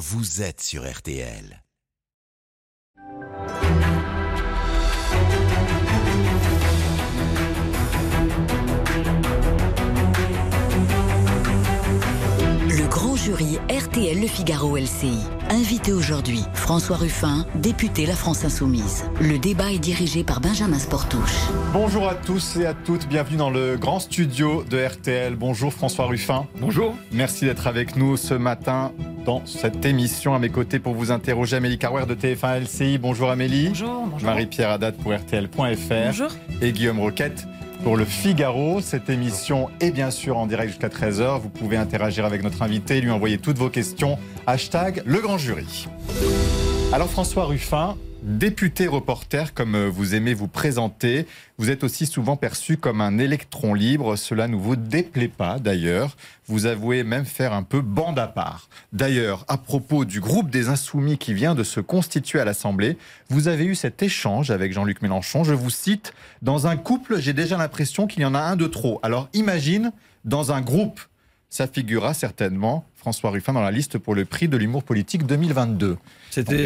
vous êtes sur RTL. Jury RTL Le Figaro LCI. Invité aujourd'hui, François Ruffin, député La France Insoumise. Le débat est dirigé par Benjamin Sportouche. Bonjour à tous et à toutes, bienvenue dans le grand studio de RTL. Bonjour François Ruffin. Bonjour. Merci d'être avec nous ce matin dans cette émission à mes côtés pour vous interroger. Amélie Carwer de TF1 LCI. Bonjour Amélie. Bonjour. bonjour. Marie-Pierre Haddad pour RTL.fr. Bonjour. Et Guillaume Roquette pour le Figaro. Cette émission est bien sûr en direct jusqu'à 13h. Vous pouvez interagir avec notre invité, lui envoyer toutes vos questions. Hashtag le grand jury. Alors François Ruffin, député reporter comme euh, vous aimez vous présenter, vous êtes aussi souvent perçu comme un électron libre. Cela ne vous déplaît pas d'ailleurs. Vous avouez même faire un peu bande à part. D'ailleurs, à propos du groupe des Insoumis qui vient de se constituer à l'Assemblée, vous avez eu cet échange avec Jean-Luc Mélenchon. Je vous cite, dans un couple, j'ai déjà l'impression qu'il y en a un de trop. Alors imagine, dans un groupe, ça figurera certainement, François Ruffin, dans la liste pour le prix de l'humour politique 2022. C'était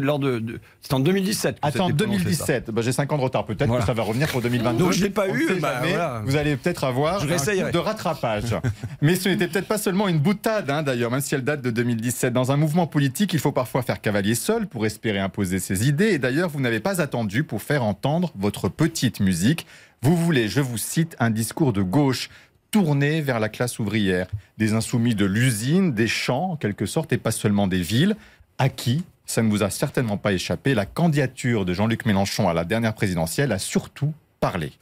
de l'ordre de, de- c'était en 2017. que Attends, c'était prononcé, ça. 2017, bah, j'ai 5 ans de retard. Peut-être Voilà. que ça va revenir pour 2022. Donc, je l'ai pas eu, bah, voilà. Vous allez peut-être avoir Je un coup de rattrapage. Mais ce n'était peut-être pas seulement une boutade, hein, d'ailleurs, même si elle date de 2017. Dans un mouvement politique, il faut parfois faire cavalier seul pour espérer imposer ses idées. Et d'ailleurs, vous n'avez pas attendu pour faire entendre votre petite musique. Vous voulez, je vous cite, un discours de gauche tourné vers la classe ouvrière, des insoumis de l'usine, des champs en quelque sorte, et pas seulement des villes. À qui ça ne vous a certainement pas échappé. La candidature de Jean-Luc Mélenchon à la dernière présidentielle a surtout parlé.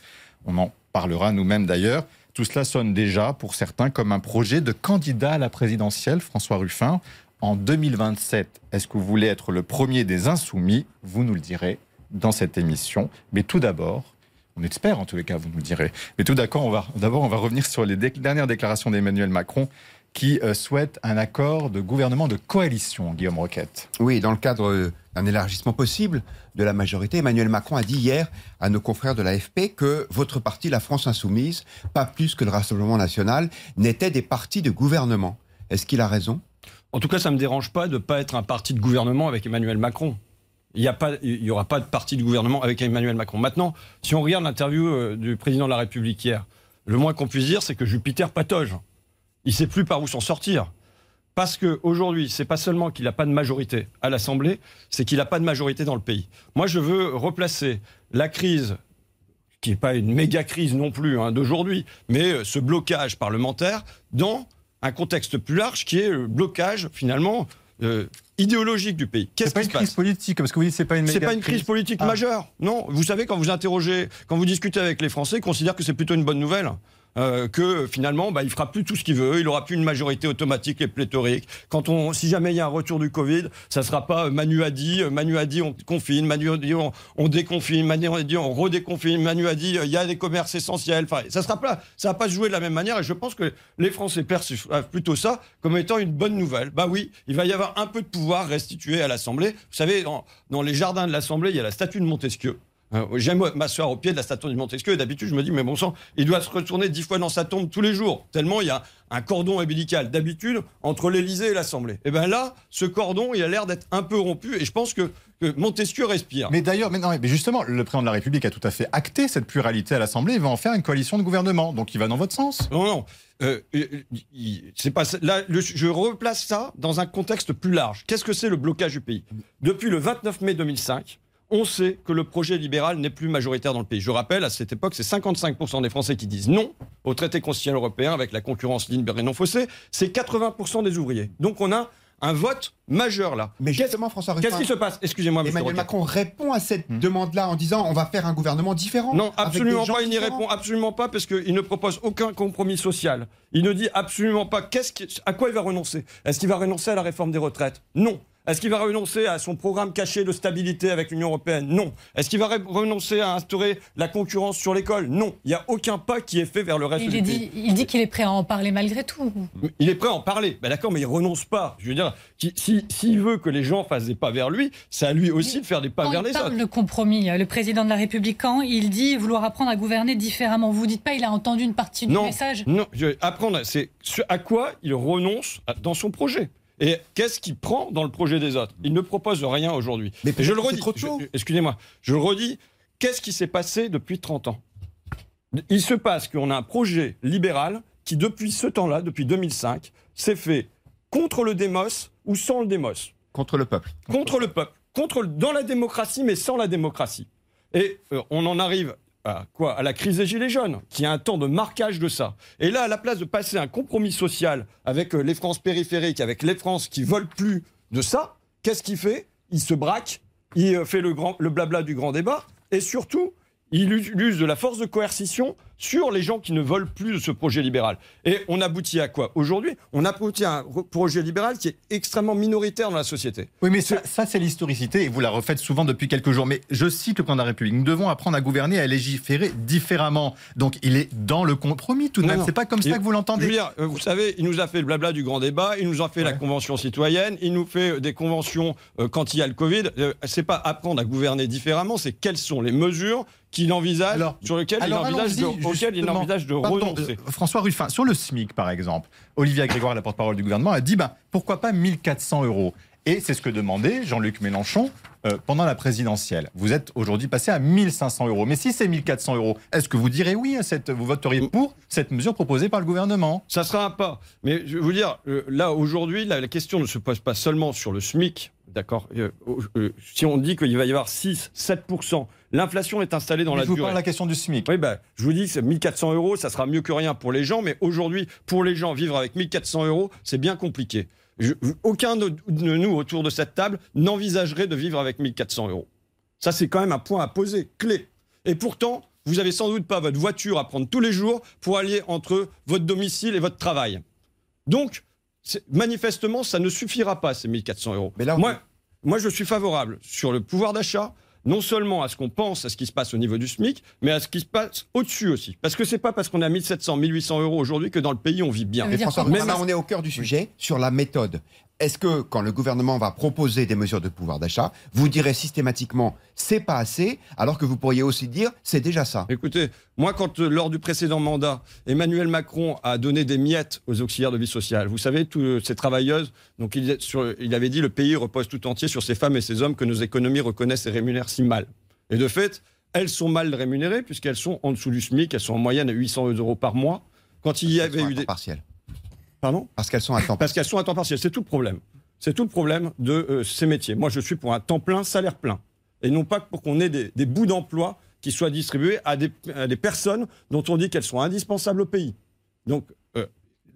On en parlera nous-mêmes d'ailleurs. Tout cela sonne déjà pour certains comme un projet de candidat à la présidentielle, François Ruffin. En 2027, est-ce que vous voulez être le premier des insoumis? Vous nous le direz dans cette émission. Mais tout d'abord, on espère en tous les cas, vous nous direz. Mais tout d'accord, d'abord on va revenir sur les dernières déclarations d'Emmanuel Macron qui euh, souhaite un accord de gouvernement de coalition, Guillaume Roquette. Oui, dans le cadre euh, d'un élargissement possible de la majorité, Emmanuel Macron a dit hier à nos confrères de l'AFP que votre parti, la France Insoumise, pas plus que le Rassemblement National, n'était des partis de gouvernement. Est-ce qu'il a raison? En tout cas, ça ne me dérange pas de ne pas être un parti de gouvernement avec Emmanuel Macron. Il n'y a pas- il y aura pas de parti de gouvernement avec Emmanuel Macron. Maintenant, si on regarde l'interview euh, du président de la République hier, le moins qu'on puisse dire, c'est que Jupiter patauge. Il ne sait plus par où s'en sortir. Parce qu'aujourd'hui, ce n'est pas seulement qu'il n'a pas de majorité à l'Assemblée, c'est qu'il n'a pas de majorité dans le pays. Moi, je veux replacer la crise, qui n'est pas une méga crise non plus hein, d'aujourd'hui, mais euh, ce blocage parlementaire dans un contexte plus large qui est le blocage finalement euh, idéologique du pays. Qu'est-ce C'est pas qui une se crise politique, parce que vous dites c'est pas une c'est pas une crise politique Ah. majeure. Non, vous savez, quand vous interrogez, quand vous discutez avec les Français, ils considèrent que c'est plutôt une bonne nouvelle. Euh, que finalement, bah, il fera plus tout ce qu'il veut, il aura plus une majorité automatique et pléthorique. Quand on, si jamais il y a un retour du Covid, ça sera pas euh, Manu a dit, euh, Manu a dit on confine, Manu a dit on, on déconfine, Manu a dit on redéconfine, Manu a dit il y a des commerces essentiels. Enfin, ça sera pas, ça va pas se jouer de la même manière. Et je pense que les Français perçoivent plutôt ça comme étant une bonne nouvelle. Bah oui, il va y avoir un peu de pouvoir restitué à l'Assemblée. Vous savez, dans les jardins de l'Assemblée, il y a la statue de Montesquieu. Euh, J'aime m'asseoir au pied de la statue de Montesquieu et d'habitude je me dis mais bon sang, il doit se retourner dix fois dans sa tombe tous les jours tellement il y a un cordon ombilical d'habitude entre l'Élysée et l'Assemblée. Et bien là, ce cordon il a l'air d'être un peu rompu et je pense que, que Montesquieu respire. Mais d'ailleurs, mais mais justement, le président de la République a tout à fait acté cette pluralité à l'Assemblée. Il va en faire une coalition de gouvernement, donc il va dans votre sens. Non, non. Euh, euh, c'est pas là. le- je replace ça dans un contexte plus large. Qu'est-ce que c'est le blocage du pays? Depuis le 29 mai 2005, on sait que le projet libéral n'est plus majoritaire dans le pays. Je rappelle, à cette époque, c'est 55% des Français qui disent non au traité constitutionnel européen avec la concurrence libre et non faussée. C'est 80% des ouvriers. Donc on a un vote majeur là. Mais justement, François qu'est-ce qui se passe? Excusez-moi, Emmanuel. Macron répond à cette demande-là en disant on va faire un gouvernement différent. Non, absolument pas. Il n'y répond absolument pas parce qu'il ne propose aucun compromis social. Il ne dit absolument pas qu'est-ce qui- à quoi il va renoncer? Est-ce qu'il va renoncer à la réforme des retraites? Non. Est-ce qu'il va renoncer à son programme caché de stabilité avec l'Union européenne? Non. Est-ce qu'il va re- renoncer à instaurer la concurrence sur l'école? Non. Il n'y a aucun pas qui est fait vers le reste Il, du pays. dit, il dit qu'il est prêt à en parler malgré tout. Il est prêt à en parler. Ben d'accord, mais il renonce pas. Je veux dire, qui- si- s'il veut que les gens fassent des pas vers lui, c'est à lui aussi de faire des pas Quand vers il les parle autres. de compromis, euh, le président de la République, quand il dit vouloir apprendre à gouverner différemment, vous dites pas il a entendu une partie du Non, message? Non. je- apprendre, c'est ce à quoi il renonce dans son projet. Et qu'est-ce qu'il prend dans le projet des autres? Il ne propose rien aujourd'hui. Mais Et je le redis. trop tôt. je- Excusez-moi. Je le redis. Qu'est-ce qui s'est passé depuis 30 ans? Il se passe qu'on a un projet libéral qui, depuis ce temps-là, depuis 2005, s'est fait contre le démos ou sans le démos Contre le peuple. contre le peuple, contre dans la démocratie, mais sans la démocratie. Et euh, on en arrive à quoi À la crise des Gilets jaunes, qui a un temps de marquage de ça. Et là, à la place de passer un compromis social avec euh, les France périphériques, avec les France qui veulent plus de ça, qu'est-ce qu'il fait? Il se braque, il euh, fait le, grand, le blabla du grand débat, et surtout, il us- il use de la force de coercition sur les gens qui ne veulent plus de ce projet libéral. Et on aboutit à quoi? Aujourd'hui, on aboutit à un projet libéral qui est extrêmement minoritaire dans la société. Oui, mais ça, ça, c'est l'historicité et vous la refaites souvent depuis quelques jours. Mais je cite le plan de la République. Nous devons apprendre à gouverner et à légiférer différemment. Donc il est dans le compromis tout de Non, même. C'est pas comme ça que vous l'entendez. euh, vous savez, il nous a fait le blabla du grand débat, il nous a fait la convention citoyenne, il nous fait euh, des conventions euh, quand il y a le Covid. Euh, c'est pas apprendre à gouverner différemment, c'est quelles sont les mesures qu'il envisage, Alors- sur lesquelles il envisage de, allons-y, auxquelles il justement. envisage de Pardon, renoncer. euh, François Ruffin, sur le SMIC par exemple, Olivia Grégoire, la porte-parole du gouvernement, a dit ben, pourquoi pas 1400 euros? Et c'est ce que demandait Jean-Luc Mélenchon euh, pendant la présidentielle. Vous êtes aujourd'hui passé à 1500 euros. Mais si c'est 1400 euros, est-ce que vous direz oui à cette, Vous voteriez pour cette mesure proposée par le gouvernement? Ça sera un pas. Mais je vais vous dire, euh, là, aujourd'hui, la, la question ne se pose pas seulement sur le SMIC. D'accord Euh, Si on dit qu'il va y avoir 6, 7%, l'inflation est installée dans Mais la Je vous durée. parle de la question du SMIC. Oui, ben, je vous dis que c'est 1400 euros, ça sera mieux que rien pour les gens, mais aujourd'hui, pour les gens, vivre avec 1400 euros, c'est bien compliqué. Je- aucun de, de nous autour de cette table n'envisagerait de vivre avec 1400 euros. Ça, c'est quand même un point à poser, clé. Et pourtant, vous n'avez sans doute pas votre voiture à prendre tous les jours pour aller entre votre domicile et votre travail. Donc, manifestement, ça ne suffira pas, ces 1400 euros. Mais là, on- moi, moi, je suis favorable sur le pouvoir d'achat, non seulement à ce qu'on pense, à ce qui se passe au niveau du SMIC, mais à ce qui se passe au-dessus aussi. Parce que c'est pas parce qu'on a 1700, 1800 euros aujourd'hui que dans le pays, on vit bien. Mais François, on est au cœur du sujet sur la méthode. Est-ce que quand le gouvernement va proposer des mesures de pouvoir d'achat, vous direz systématiquement c'est pas assez, alors que vous pourriez aussi dire c'est déjà ça? Écoutez, moi, quand euh, lors du précédent mandat, Emmanuel Macron a donné des miettes aux auxiliaires de vie sociale, vous savez, toutes ces travailleuses, donc il, est sur- il avait dit le pays repose tout entier sur ces femmes et ces hommes que nos économies reconnaissent et rémunèrent si mal. Et de fait, elles sont mal rémunérées puisqu'elles sont en dessous du SMIC, elles sont en moyenne à 800 euros par mois. Quand il y Elles avait eu des... partiel. Pardon Parce qu'elles sont à temps Parce qu'elles sont à temps partiel. C'est tout le problème. C'est tout le problème de euh, ces métiers. Moi, je suis pour un temps plein, salaire plein. Et non pas pour qu'on ait des, des bouts d'emploi qui soient distribués à des, à des personnes dont on dit qu'elles sont indispensables au pays. Donc euh,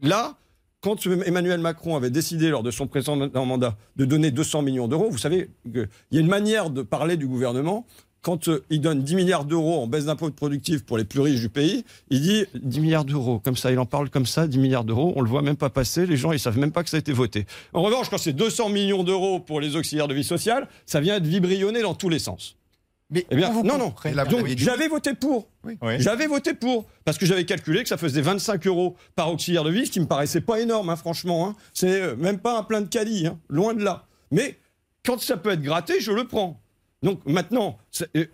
là, quand Emmanuel Macron avait décidé lors de son précédent mandat de donner 200 millions d'euros, vous savez qu'il y a une manière de parler du gouvernement. Quand euh, il donne 10 milliards d'euros en baisse d'impôts productifs pour les plus riches du pays, il dit 10 milliards d'euros. Comme ça, il en parle comme ça, 10 milliards d'euros. On le voit même pas passer. Les gens, ils savent même pas que ça a été voté. En revanche, quand c'est 200 millions d'euros pour les auxiliaires de vie sociale, ça vient être vibrionné dans tous les sens. Mais Eh bien, vous non, non. Donc, j'avais voté pour. Oui. J'avais voté pour. Parce que j'avais calculé que ça faisait 25 euros par auxiliaire de vie, ce qui me paraissait pas énorme, hein, franchement. hein. C'est euh, même pas un plein de caddie, hein, loin de là. Mais quand ça peut être gratté, je le prends. Donc maintenant, euh,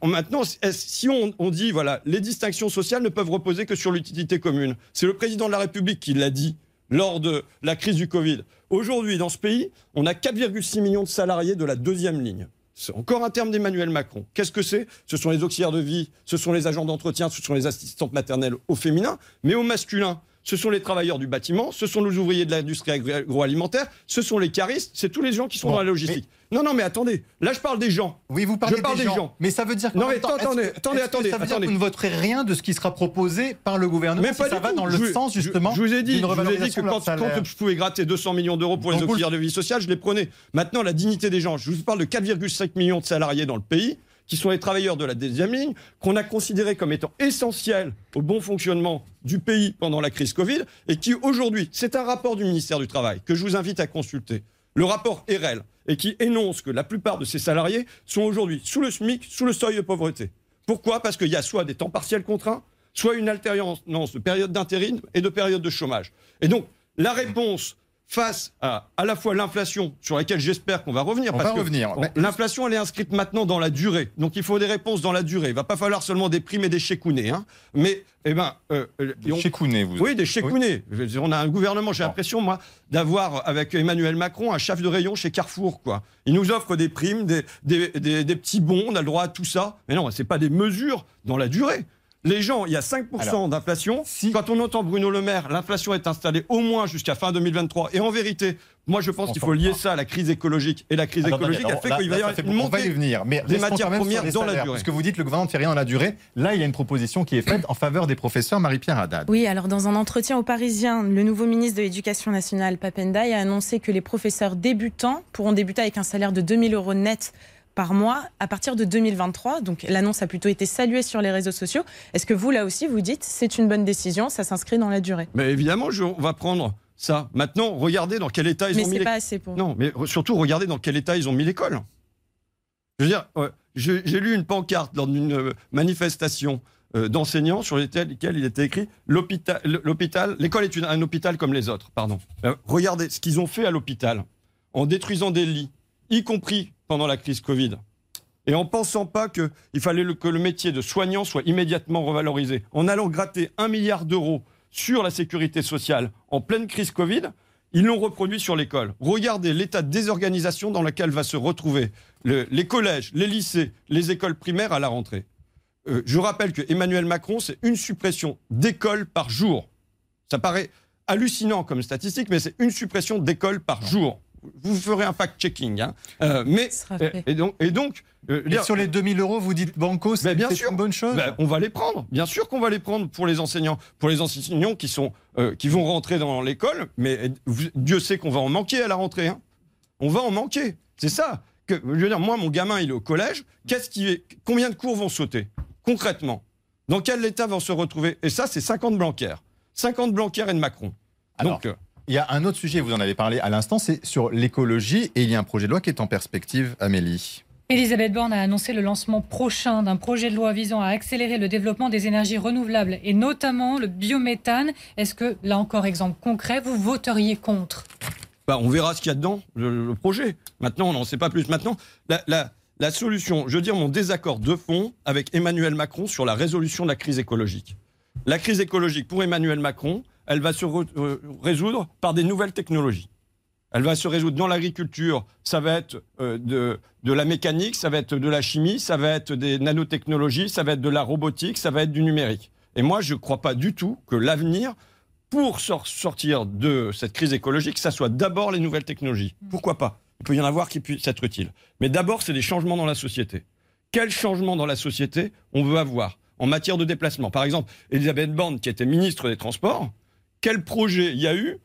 est-ce- si on, on dit, voilà, les distinctions sociales ne peuvent reposer que sur l'utilité commune, c'est le président de la République qui l'a dit lors de la crise du Covid. Aujourd'hui, dans ce pays, on a 4,6 millions de salariés de la deuxième ligne. C'est encore un terme d'Emmanuel Macron. Qu'est-ce que c'est? Ce sont les auxiliaires de vie, ce sont les agents d'entretien, ce sont les assistantes maternelles au féminin, mais au masculin. Ce sont les travailleurs du bâtiment, ce sont les ouvriers de l'industrie agro- agroalimentaire, ce sont les caristes, c'est tous les gens qui sont Bon, dans la logistique. Non, non, mais attendez, là je parle des gens. Oui, vous parlez Je parle des, des gens. Mais ça veut dire Non, mais attendez, que- attendez, est-ce que attendez, Ça veut dire attendez. que vous ne voterez rien de ce qui sera proposé par le gouvernement Mais si pas ça va dans le Je sens justement Je, vous ai dit, d'une je vous ai dit revalorisation que quand, je pouvais gratter 200 millions d'euros pour les Donc auxiliaires de vie sociale, je les prenais. Maintenant, la dignité des gens. Je vous parle de 4,5 millions de salariés dans le pays qui sont les travailleurs de la deuxième ligne, qu'on a considérés comme étant essentiels au bon fonctionnement du pays pendant la crise Covid, et qui aujourd'hui, c'est un rapport du ministère du Travail que je vous invite à consulter, le rapport EREL, et qui énonce que la plupart de ces salariés sont aujourd'hui sous le SMIC, sous le seuil de pauvreté. Pourquoi? Parce qu'il y a soit des temps partiels contraints, soit une alternance de période d'intérim et de période de chômage. Et donc, la réponse face à à la fois l'inflation, sur laquelle j'espère qu'on va revenir. On parce va que revenir. L'inflation, elle est inscrite maintenant dans la durée. Donc il faut des réponses dans la durée. Il va pas falloir seulement des primes et des chécounets. Hein. Mais, eh ben, euh, euh, et on- vous. oui, des veux dire, On a un gouvernement, j'ai l'impression, moi, d'avoir avec Emmanuel Macron un chef de rayon chez Carrefour. Quoi. Il nous offre des primes, des, des, des- des petits bons, on a le droit à tout ça. Mais non, c'est pas des mesures dans la durée. Les gens, il y a 5% Alors, d'inflation. si- Quand on entend Bruno Le Maire, l'inflation est installée au moins jusqu'à fin 2023. Et en vérité, moi, je pense qu'il faut lier ça à la crise écologique. Et la crise écologique, elle alors fait là- qu'il va y avoir fait une va y montée. venir. Mais des matières quand même sur premières dans la durée. Parce que vous dites que le gouvernement ne fait rien dans la durée. Là, il y a une proposition qui est faite en faveur des professeurs, Marie-Pierre Haddad. Oui, alors dans un entretien au Parisien, le nouveau ministre de l'Éducation nationale, Papendaï, a annoncé que les professeurs débutants pourront débuter avec un salaire de 2000 euros net par mois à partir de 2023. Donc l'annonce a plutôt été saluée sur les réseaux sociaux. Est-ce que vous, là aussi, vous dites c'est une bonne décision, ça s'inscrit dans la durée? Mais évidemment, je- on va prendre ça. Maintenant, regardez dans quel état ils Mais ont mis les pas assez pour. Non, mais surtout, regardez dans quel état ils ont mis l'école. Je veux dire, j'ai lu une pancarte lors d'une euh, manifestation euh, d'enseignants sur lesquelles il était écrit l'hôpital, l'hôpital, l'école est une- un hôpital comme les autres. Pardon. Euh, regardez ce qu'ils ont fait à l'hôpital en détruisant des lits, y compris pendant la crise Covid. Et en pensant pas qu'il fallait que le métier de soignant soit immédiatement revalorisé, en allant gratter un milliard d'euros sur la sécurité sociale en pleine crise Covid, ils l'ont reproduit sur l'école. Regardez l'état de désorganisation dans lequel va se retrouver le- les collèges, les lycées, les écoles primaires à la rentrée. Euh, je rappelle que Emmanuel Macron, c'est une suppression d'écoles par jour. Ça paraît hallucinant comme statistique, mais c'est une suppression d'écoles par jour. Vous ferez un fact-checking. hein. Euh, mais, Ce sera et, fait. et donc, et donc euh, Et dire- sur les 2000 euros, vous dites Banco, Ben, c'est sûr. une bonne chose ben, on va les prendre. Bien sûr qu'on va les prendre pour les enseignants, pour les enseignants qui sont euh, qui vont rentrer dans l'école. Mais vous- Dieu sait qu'on va en manquer à la rentrée. hein. On va en manquer. C'est ça. Que, je veux dire, moi, mon gamin, il est au collège. Qu'est-ce qui est, combien de cours vont sauter concrètement? Dans quel état vont se retrouver? Et ça, c'est 50 Blanquer. 50 Blanquer et de Macron. Alors, Donc, euh, Il y a un autre sujet, vous en avez parlé à l'instant, c'est sur l'écologie. Et il y a un projet de loi qui est en perspective, Amélie. Elisabeth Borne a annoncé le lancement prochain d'un projet de loi visant à accélérer le développement des énergies renouvelables et notamment le biométhane. Est-ce que, là encore, exemple concret, vous voteriez contre? Bah, on verra ce qu'il y a dedans, le, le projet. Maintenant, on n'en sait pas plus. Maintenant, la, la- la solution, je veux dire mon désaccord de fond avec Emmanuel Macron sur la résolution de la crise écologique. La crise écologique, pour Emmanuel Macron, elle va se euh, résoudre par des nouvelles technologies. Elle va se résoudre dans l'agriculture, ça va être euh, de, de la mécanique, ça va être de la chimie, ça va être des nanotechnologies, ça va être de la robotique, ça va être du numérique. Et moi, je ne crois pas du tout que l'avenir, pour sor- sortir de cette crise écologique, ça soit d'abord les nouvelles technologies. Pourquoi pas? Il peut y en avoir qui puissent être utiles. Mais d'abord, c'est des changements dans la société. Quel changement dans la société on veut avoir en matière de déplacement? Par exemple, Elisabeth Borne, qui était ministre des Transports, quel projet il y a eu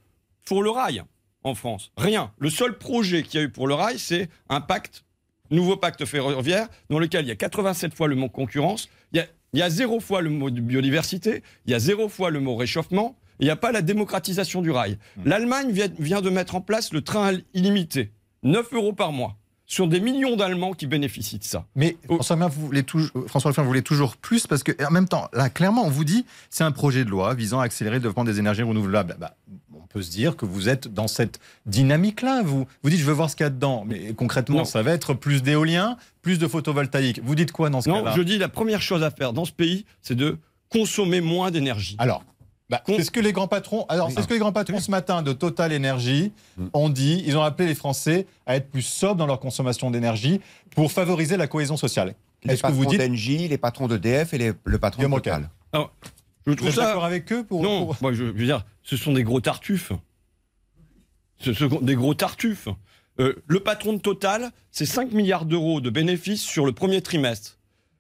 pour le rail en France? Rien. Le seul projet qu'il y a eu pour le rail, c'est un pacte, nouveau pacte ferroviaire, dans lequel il y a 87 fois le mot concurrence, il y a, il y a zéro fois le mot biodiversité, il y a zéro fois le mot réchauffement, il n'y a pas la démocratisation du rail. L'Allemagne vient, vient de mettre en place le train illimité, 9 euros par mois, sur des millions d'Allemands qui bénéficient de ça. Mais Oh. François, Ruffin, vous voulez toujours, François Ruffin, vous voulez toujours plus parce que en même temps, là, clairement, on vous dit c'est un projet de loi visant à accélérer le développement des énergies renouvelables. Bah, on peut se dire que vous êtes dans cette dynamique-là. Vous, vous dites je veux voir ce qu'il y a dedans, mais concrètement, Non. ça va être plus d'éolien, plus de photovoltaïque. Vous dites quoi dans ce Non, cas-là? je dis la première chose à faire dans ce pays, c'est de consommer moins d'énergie. Alors. Bah, c'est ce que les grands patrons. Alors, c'est ce que les grands patrons ce matin de Total Energy ont dit. Ils ont appelé les Français à être plus sobres dans leur consommation d'énergie pour favoriser la cohésion sociale. Les Est-ce que vous patrons dites d'Engie, les patrons d'EDF et les- le patron de Total. Je vous trouve êtes ça d'accord avec eux pour, Non, pour- moi je, je veux dire, ce sont des gros tartuffes. Ce sont des gros tartuffes. Euh, le patron de Total, c'est 5 milliards d'euros de bénéfices sur le premier trimestre.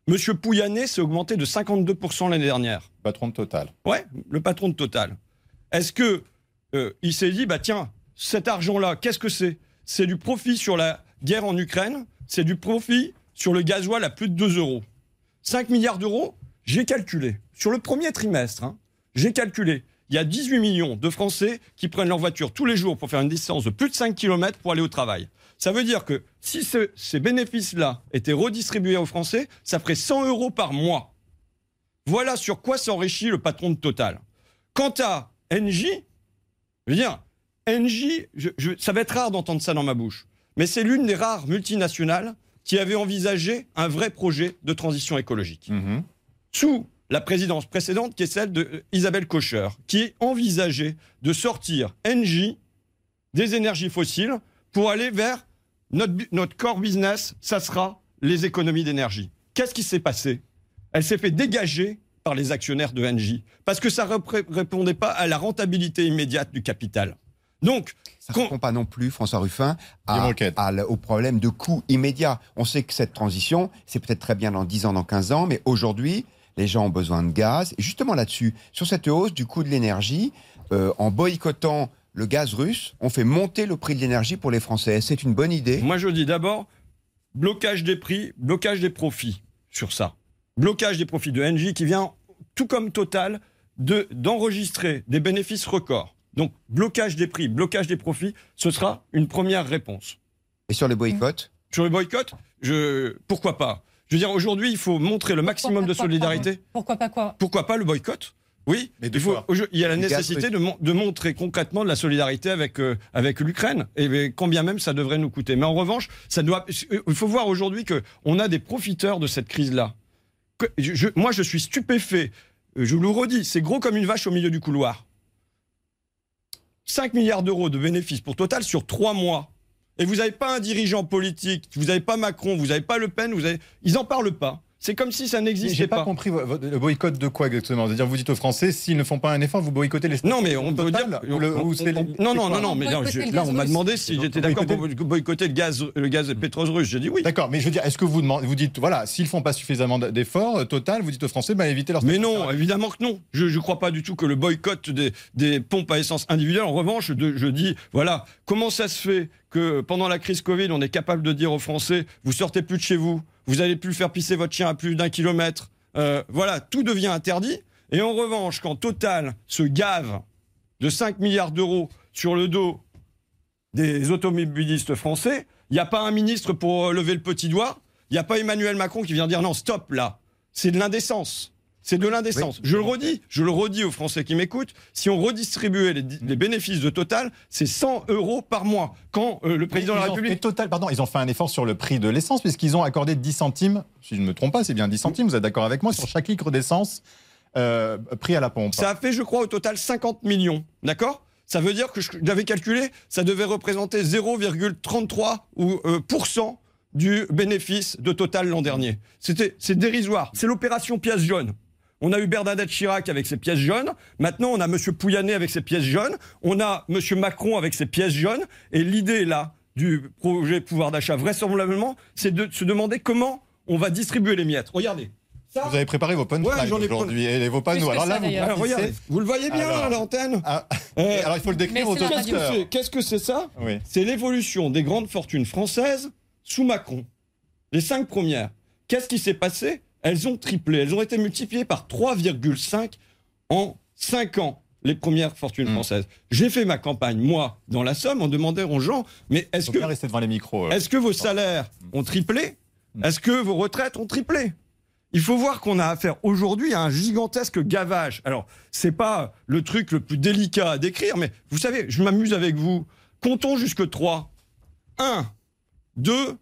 Monsieur Pouyanné s'est augmenté de 52% l'année dernière. patron de Total Ouais, le patron de Total. Est-ce que euh, il s'est dit, bah tiens, cet argent-là, qu'est-ce que c'est? C'est du profit sur la guerre en Ukraine, c'est du profit sur le gasoil à plus de 2 euros. 5 milliards d'euros, j'ai calculé. Sur le premier trimestre, hein, j'ai calculé. Il y a 18 millions de Français qui prennent leur voiture tous les jours pour faire une distance de plus de 5 km pour aller au travail. Ça veut dire que si ce- ces bénéfices-là étaient redistribués aux Français, ça ferait 100 euros par mois. Voilà sur quoi s'enrichit le patron de Total. Quant à Engie, je veux dire, Engie, je- je- ça va être rare d'entendre ça dans ma bouche, mais c'est l'une des rares multinationales qui avait envisagé un vrai projet de transition écologique. Mhm. Sous la présidence précédente, qui est celle d'Isabelle Kocher, qui envisageait de sortir Engie des énergies fossiles pour aller vers notre, core business, ça sera les économies d'énergie. Qu'est-ce qui s'est passé? Elle s'est fait dégager par les actionnaires de Engie parce que ça ne répondait pas à la rentabilité immédiate du capital. Donc, Ça ne répond pas non plus, François Ruffin, à, à au problème de coût immédiat. On sait que cette transition, c'est peut-être très bien dans 10 ans, dans 15 ans, mais aujourd'hui, les gens ont besoin de gaz. Et justement là-dessus, sur cette hausse du coût de l'énergie, euh, en boycottant le gaz russe, on fait monter le prix de l'énergie pour les Français. C'est une bonne idée. Moi, je dis d'abord blocage des prix, blocage des profits sur ça. Blocage des profits de Engie qui vient, tout comme Total, de- d'enregistrer des bénéfices records. Donc, blocage des prix, blocage des profits, ce sera une première réponse. Et sur les boycotts Sur le boycott, je, pourquoi pas? Je veux dire, aujourd'hui, il faut montrer le maximum de pas, solidarité. Pourquoi pas quoi? Pourquoi pas le boycott? Oui, Mais il, faut, y a la nécessité de, mon- de montrer concrètement de la solidarité avec, euh, avec l'Ukraine, et et combien même ça devrait nous coûter. Mais en revanche, ça doit, il faut voir aujourd'hui qu'on a des profiteurs de cette crise-là. Moi, je suis stupéfait. Euh, Je vous le redis, c'est gros comme une vache au milieu du couloir. 5 milliards d'euros de bénéfices pour Total sur 3 mois. Et vous n'avez pas un dirigeant politique, vous n'avez pas Macron, vous n'avez pas Le Pen, vous avez... ils n'en parlent pas. C'est comme si ça J'ai n'existait pas, pas. compris le boycott de quoi exactement? C'est-à-dire, vous dites aux Français, s'ils ne font pas un effort, vous boycottez les Non, mais on peut dire. Ou le- on- ou c'est on- les- non, non, non, non, mais là, gaz on m'a russe. demandé si j'étais d'accord pour boycotter- le gaz, le gaz pétrole-russe. J'ai dit oui. D'accord, mais je veux dire, est-ce que vous demandez, vous dites, voilà, s'ils font pas suffisamment d'efforts, euh, total, vous dites aux Français, bah, évitez leur Mais non, évidemment que non. Je ne crois pas du tout que le boycott des, des pompes à essence individuelles. En revanche, de- je dis, voilà, comment ça se fait que pendant la crise Covid, on est capable de dire aux Français, vous sortez plus de chez vous, vous allez plus faire pisser votre chien à plus d'un kilomètre. Euh, voilà, tout devient interdit. Et en revanche, quand Total se gave de 5 milliards d'euros sur le dos des automobilistes français, il n'y a pas un ministre pour euh, lever le petit doigt, il n'y a pas Emmanuel Macron qui vient dire non, stop là, c'est de l'indécence. C'est de l'indécence. Je le redis, je le redis aux Français qui m'écoutent, si on redistribuait les, les bénéfices de Total, c'est 100 euros par mois. Quand euh, le président de la ont République... total, pardon, ils ont fait un effort sur le prix de l'essence, puisqu'ils ont accordé 10 centimes, si je ne me trompe pas, c'est bien 10 centimes, vous êtes d'accord avec moi, sur chaque litre d'essence euh, pris à la pompe. Ça a fait, je crois, au total 50 millions. D'accord? Ça veut dire que j'avais calculé, ça devait représenter 0,33 ou, euh, du bénéfice de Total l'an dernier. C'était, c'est dérisoire. C'est l'opération pièce jaune. On a eu Bernadette Chirac avec ses pièces jaunes. Maintenant, on a M. Pouyanné avec ses pièces jaunes. On a M. Macron avec ses pièces jaunes. Et l'idée, là, du projet pouvoir d'achat, vraisemblablement, c'est de se demander comment on va distribuer les miettes. Regardez. Ça, Vous avez préparé vos punchlines Ouais, aujourd'hui, et vos panneaux. Alors là, ça, vous d'ailleurs. alors, brandissez- regardez. Vous le voyez bien Alors. à l'antenne Ah, Euh, alors il faut le décrire aux la Qu'est-ce que auditeurs. c'est Qu'est-ce que c'est ça Oui. C'est l'évolution des grandes fortunes françaises sous Macron. Les cinq premières. Qu'est-ce qui s'est passé Elles ont triplé. Elles ont été multipliées par 3,5 en 5 ans, les premières fortunes Hmm. françaises. J'ai fait ma campagne, moi, dans la Somme, on demandait aux gens, mais est-ce que, rester devant les micros. euh. est-ce que vos salaires ont triplé? Hmm. Est-ce que vos retraites ont triplé? Il faut voir qu'on a affaire aujourd'hui à un gigantesque gavage. Alors, c'est pas le truc le plus délicat à décrire, mais vous savez, je m'amuse avec vous. Comptons jusque 3. 1, 2,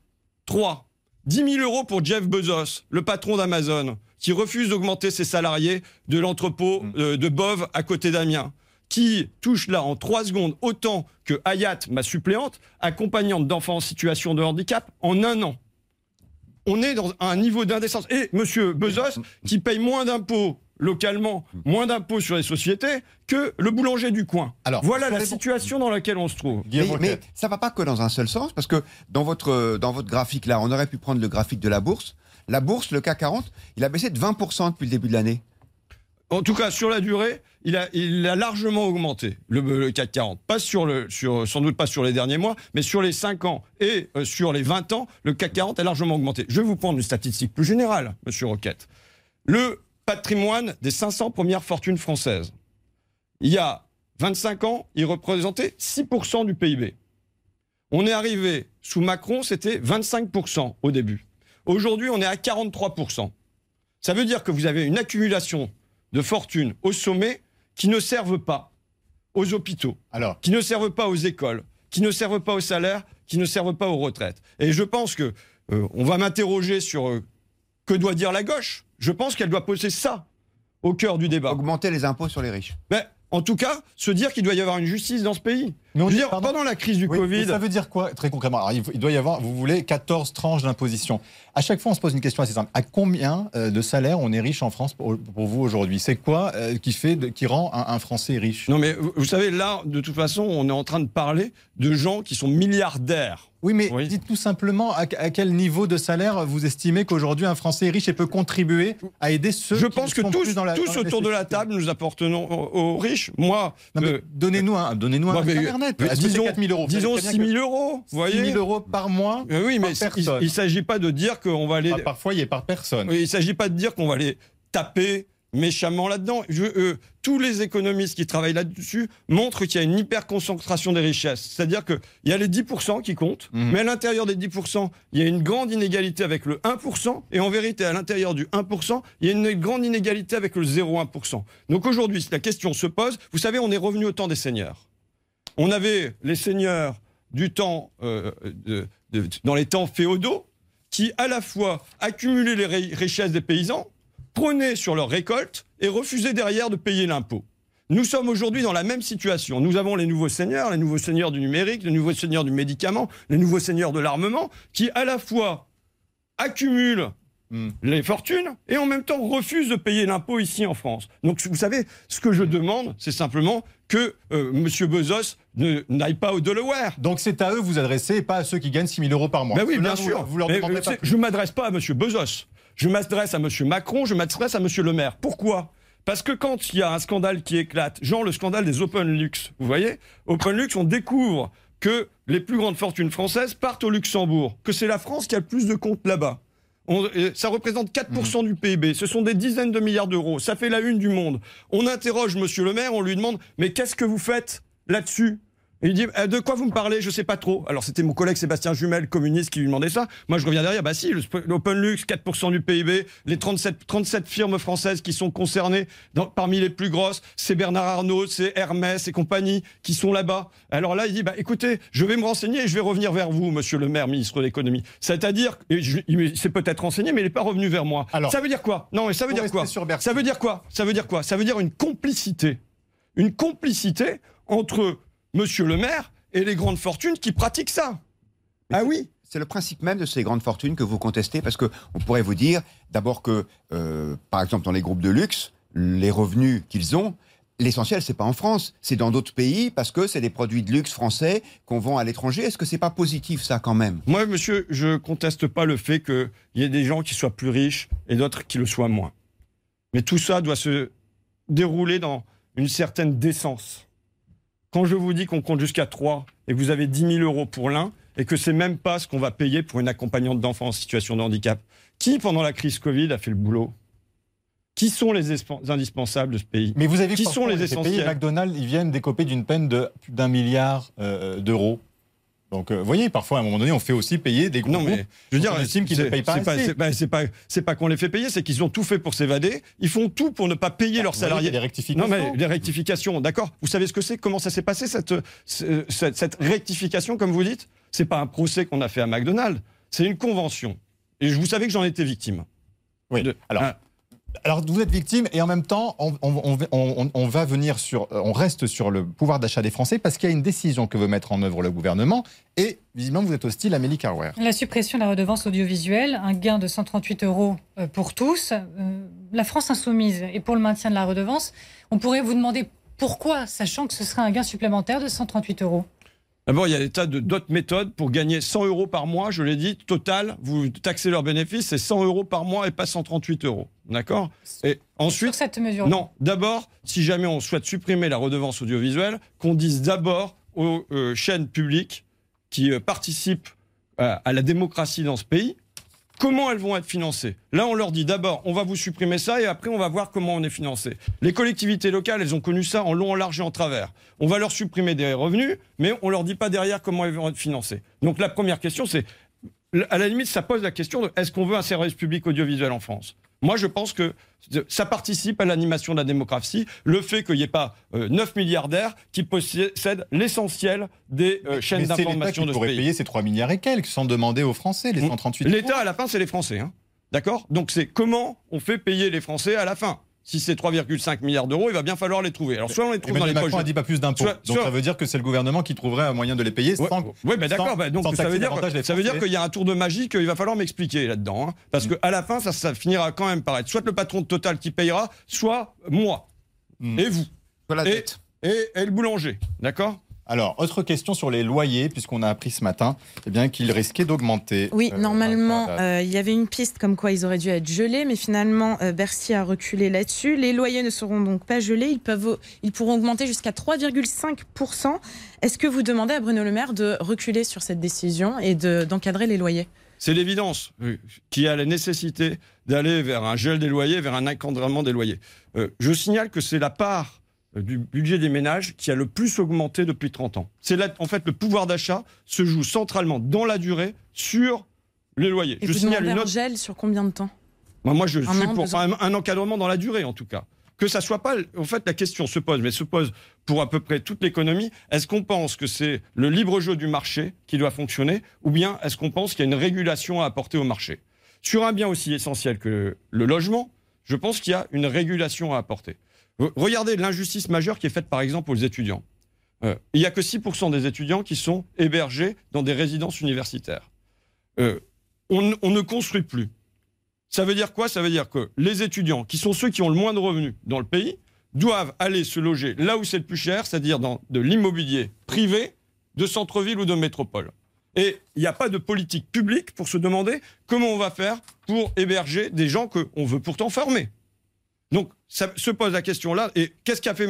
3. 10 000 euros pour Jeff Bezos, le patron d'Amazon, qui refuse d'augmenter ses salariés de l'entrepôt euh, de Bove à côté d'Amiens, qui touche là en 3 secondes autant que Hayat, ma suppléante, accompagnante d'enfants en situation de handicap, en un an. On est dans un niveau d'indécence. Et Monsieur Bezos, qui paye moins d'impôts localement, moins d'impôts sur les sociétés que le boulanger du coin. Alors, voilà la situation dans laquelle on se trouve. Mais, ça va pas que dans un seul sens, parce que dans votre, dans votre graphique là, on aurait pu prendre le graphique de la bourse. La bourse, le CAC 40, il a baissé de 20% depuis le début de l'année. En tout cas, sur la durée, il a, il a largement augmenté, le, le CAC 40. Pas sur le, sur, sans doute pas sur les derniers mois, mais sur les 5 ans et euh, sur les 20 ans, le CAC 40 a largement augmenté. Je vais vous prendre une statistique plus générale, monsieur Roquette. Le patrimoine des 500 premières fortunes françaises. Il y a 25 ans, il représentait 6% du PIB. On est arrivé sous Macron, c'était 25% au début. Aujourd'hui, on est à 43%. Ça veut dire que vous avez une accumulation de fortunes au sommet qui ne servent pas aux hôpitaux, Alors, qui ne servent pas aux écoles, qui ne servent pas aux salaires, qui ne servent pas aux retraites. Et je pense que euh, on va m'interroger sur euh, que doit dire la gauche. Je pense qu'elle doit poser ça au cœur du débat. Augmenter les impôts sur les riches. Mais en tout cas, se dire qu'il doit y avoir une justice dans ce pays. Mais on dit- dire, pendant la crise du Oui, Covid, Ça veut dire quoi très concrètement? Alors, il, doit y avoir, vous voulez, 14 tranches d'imposition. À chaque fois, on se pose une question assez simple. À combien euh, de salaire on est riche en France pour, pour vous aujourd'hui? C'est quoi euh, qui, fait qui rend un, un Français riche? Non, mais vous, vous savez, là, de toute façon, on est en train de parler de gens qui sont milliardaires. Oui, mais Oui. dites tout simplement à, à quel niveau de salaire vous estimez qu'aujourd'hui un Français est riche et peut contribuer à aider ceux Je qui pense que sont tous, plus dans la, tous dans autour de la table, nous apportenons aux, aux riches. Moi, Non, mais euh, donnez-nous un, donnez-nous un salaire net. Est-ce que c'est disons, 4 000 euros? Disons très bien 6 que 000 euros. Vous 6 voyez 000 euros par mois Euh, Oui, mais par il ne s'agit pas de dire qu'on va aller. par, par personne. Oui, Il ne s'agit pas de dire qu'on va les taper méchamment là-dedans. Euh, tous les économistes qui travaillent là-dessus montrent qu'il y a une hyper-concentration des richesses. C'est-à-dire qu'il y a les 10% qui comptent, Mhm. mais à l'intérieur des 10%, il y a une grande inégalité avec le 1%, et en vérité, à l'intérieur du 1%, il y a une grande inégalité avec le 0,1%. Donc aujourd'hui, si la question se pose, vous savez, on est revenu au temps des seigneurs. On avait les seigneurs du temps, euh, dans les temps féodaux, qui à la fois accumulaient les ri- richesses des paysans, prenaient sur leur récolte et refusaient derrière de payer l'impôt. Nous sommes aujourd'hui dans la même situation. Nous avons les nouveaux seigneurs, les nouveaux seigneurs du numérique, les nouveaux seigneurs du médicament, les nouveaux seigneurs de l'armement, qui à la fois accumulent Hmm. les fortunes et en même temps refusent de payer l'impôt ici en France. Donc vous savez, ce que je demande, c'est simplement que euh, M. Bezos n'aille pas au Delaware. Donc c'est à eux vous adressez et pas à ceux qui gagnent 6 000 euros par mois. Ben oui, Là, bien vous- sûr. Vous leur Mais, pas je ne m'adresse pas à M. Bezos. Je m'adresse à M. Macron, je m'adresse à M. Le Maire. Pourquoi? Parce que quand il y a un scandale qui éclate, genre le scandale des OpenLux, vous voyez OpenLux, on découvre que les plus grandes fortunes françaises partent au Luxembourg, que c'est la France qui a le plus de comptes là-bas. On- euh, ça représente 4% du PIB. Ce sont des dizaines de milliards d'euros. Ça fait la une du monde. On interroge Monsieur le maire, on lui demande Mais qu'est-ce que vous faites là-dessus? Et il dit Euh, De quoi vous me parlez? Je sais pas trop. Alors c'était mon collègue Sébastien Jumel, communiste, qui lui demandait ça. Moi je reviens derrière Bah si, le sp- l'OpenLux, 4% du PIB, les 37, 37 firmes françaises qui sont concernées, dans- parmi les plus grosses, c'est Bernard Arnault, c'est Hermès et compagnie qui sont là-bas. Alors là il dit Bah écoutez, je vais me renseigner et je vais revenir vers vous, Monsieur le maire, ministre de l'économie. C'est-à-dire, il s'est peut-être renseigné, mais il n'est pas revenu vers moi. Alors, ça veut dire quoi? Non, mais ça veut dire quoi? Ça veut dire quoi? Ça veut dire quoi? Ça veut dire une complicité. Une complicité entre Monsieur le maire et les grandes fortunes qui pratiquent ça. Mais Ah oui C'est le principe même de ces grandes fortunes que vous contestez, parce que on pourrait vous dire d'abord que, euh, par exemple, dans les groupes de luxe, les revenus qu'ils ont, l'essentiel, c'est pas en France, c'est dans d'autres pays, parce que c'est des produits de luxe français qu'on vend à l'étranger. Est-ce que c'est pas positif ça quand même? Moi, monsieur, je conteste pas le fait qu'il y ait des gens qui soient plus riches et d'autres qui le soient moins. Mais tout ça doit se dérouler dans une certaine décence. Quand je vous dis qu'on compte jusqu'à 3 et que vous avez 10 000 euros pour l'un et que c'est même pas ce qu'on va payer pour une accompagnante d'enfants en situation de handicap, qui pendant la crise Covid a fait le boulot? Qui sont les indispensables de ce pays? Mais vous avez vu Qui que sont les ces pays, essentiels? McDonald's, ils viennent décoper d'une peine de plus d'un milliard euh, d'euros. Donc, euh, vous voyez, parfois, à un moment donné, on fait aussi payer des gros Non, mais groupes je veux dire, on estime qu'ils ne payent pas c'est pas, c'est pas, c'est pas qu'on les fait payer, c'est qu'ils ont tout fait pour s'évader. Ils font tout pour ne pas payer leurs Vous voyez, salariés. des rectifications. Non, mais les rectifications, d'accord. Vous savez ce que c'est? Comment ça s'est passé cette, ce- cette, cette rectification, comme vous dites? C'est pas un procès qu'on a fait à McDonald's, c'est une convention. Et vous savez que j'en étais victime. Oui. De- Alors. Alors vous êtes victime et en même temps on, on- on- on- on va venir sur, euh, on reste sur le pouvoir d'achat des Français parce qu'il y a une décision que veut mettre en œuvre le gouvernement et visiblement vous êtes hostile à Amélie Carwer. La suppression de la redevance audiovisuelle, un gain de 138 euros euh, pour tous. Euh, La France insoumise et pour le maintien de la redevance, on pourrait vous demander pourquoi, sachant que ce serait un gain supplémentaire de 138 euros. D'abord, il y a des tas d'autres méthodes pour gagner 100 euros par mois. Je l'ai dit, total, vous taxez leurs bénéfices, c'est 100 euros par mois et pas 138 euros. D'accord Et Sur ensuite, cette mesure. Non, d'abord, si jamais on souhaite supprimer la redevance audiovisuelle, qu'on dise d'abord aux euh, chaînes publiques qui euh, participent euh, à la démocratie dans ce pays, comment elles vont être financées. Là, on leur dit d'abord, on va vous supprimer ça et après, on va voir comment on est financé. Les collectivités locales, elles ont connu ça en long, en large et en travers. On va leur supprimer des revenus, mais on leur dit pas derrière comment elles vont être financées. Donc la première question, c'est, à la limite, ça pose la question de est-ce qu'on veut un service public audiovisuel en France? Moi, je pense que ça participe à l'animation de la démocratie, le fait qu'il n'y ait pas 9 euh, milliardaires qui possèdent l'essentiel des euh, chaînes d'information de ce pays. payer ces 3 milliards et quelques sans demander aux Français les 138 L'État, à la fin, c'est les Français. Hein. D'accord? Donc c'est comment on fait payer les Français à la fin? Si c'est 3,5 milliards d'euros, il va bien falloir les trouver. Alors soit on les trouve dans les Macron n'a dit pas plus d'impôts. Donc ça veut dire que c'est le gouvernement qui trouverait un moyen de les payer sans. Oui, mais d'accord. Bah, donc ça veut dire, ça veut dire qu'il y a un tour de magie qu'il va falloir m'expliquer là-dedans, hein. parce qu'à la fin, ça, ça, finira quand même par être soit le patron de Total qui payera, soit moi mm. et vous. la et, et le boulanger, d'accord? Alors, autre question sur les loyers, puisqu'on a appris ce matin eh bien, qu'ils risquaient d'augmenter. Oui, euh, normalement, euh, il y avait une piste comme quoi ils auraient dû être gelés, mais finalement, euh, Bercy a reculé là-dessus. Les loyers ne seront donc pas gelés, ils, peuvent, ils pourront augmenter jusqu'à 3,5%. Est-ce que vous demandez à Bruno Le Maire de reculer sur cette décision et d'encadrer les loyers? C'est l'évidence qui a la nécessité d'aller vers un gel des loyers, vers un encadrement des loyers. je signale que c'est la part du budget des ménages qui a le plus augmenté depuis 30 ans. C'est là, en fait, le pouvoir d'achat se joue centralement dans la durée sur les loyers. Et je vous signale une autre... gel sur combien de temps? Moi, je suis pour un, encadrement dans la durée, en tout cas. Que ça soit pas, en fait, la question se pose, mais se pose pour à peu près toute l'économie. Est-ce qu'on pense que c'est le libre jeu du marché qui doit fonctionner, ou bien est-ce qu'on pense qu'il y a une régulation à apporter au marché? Sur un bien aussi essentiel que le logement, je pense qu'il y a une régulation à apporter. Regardez l'injustice majeure qui est faite par exemple aux étudiants. Euh, il n'y a que 6% des étudiants qui sont hébergés dans des résidences universitaires. Euh, on, ne construit plus. Ça veut dire quoi? Ça veut dire que les étudiants, qui sont ceux qui ont le moins de revenus dans le pays, doivent aller se loger là où c'est le plus cher, c'est-à-dire dans de l'immobilier privé de centre-ville ou de métropole. Et il n'y a pas de politique publique pour se demander comment on va faire pour héberger des gens qu'on veut pourtant former. Ça se pose la question là. Et qu'est-ce qu'a fait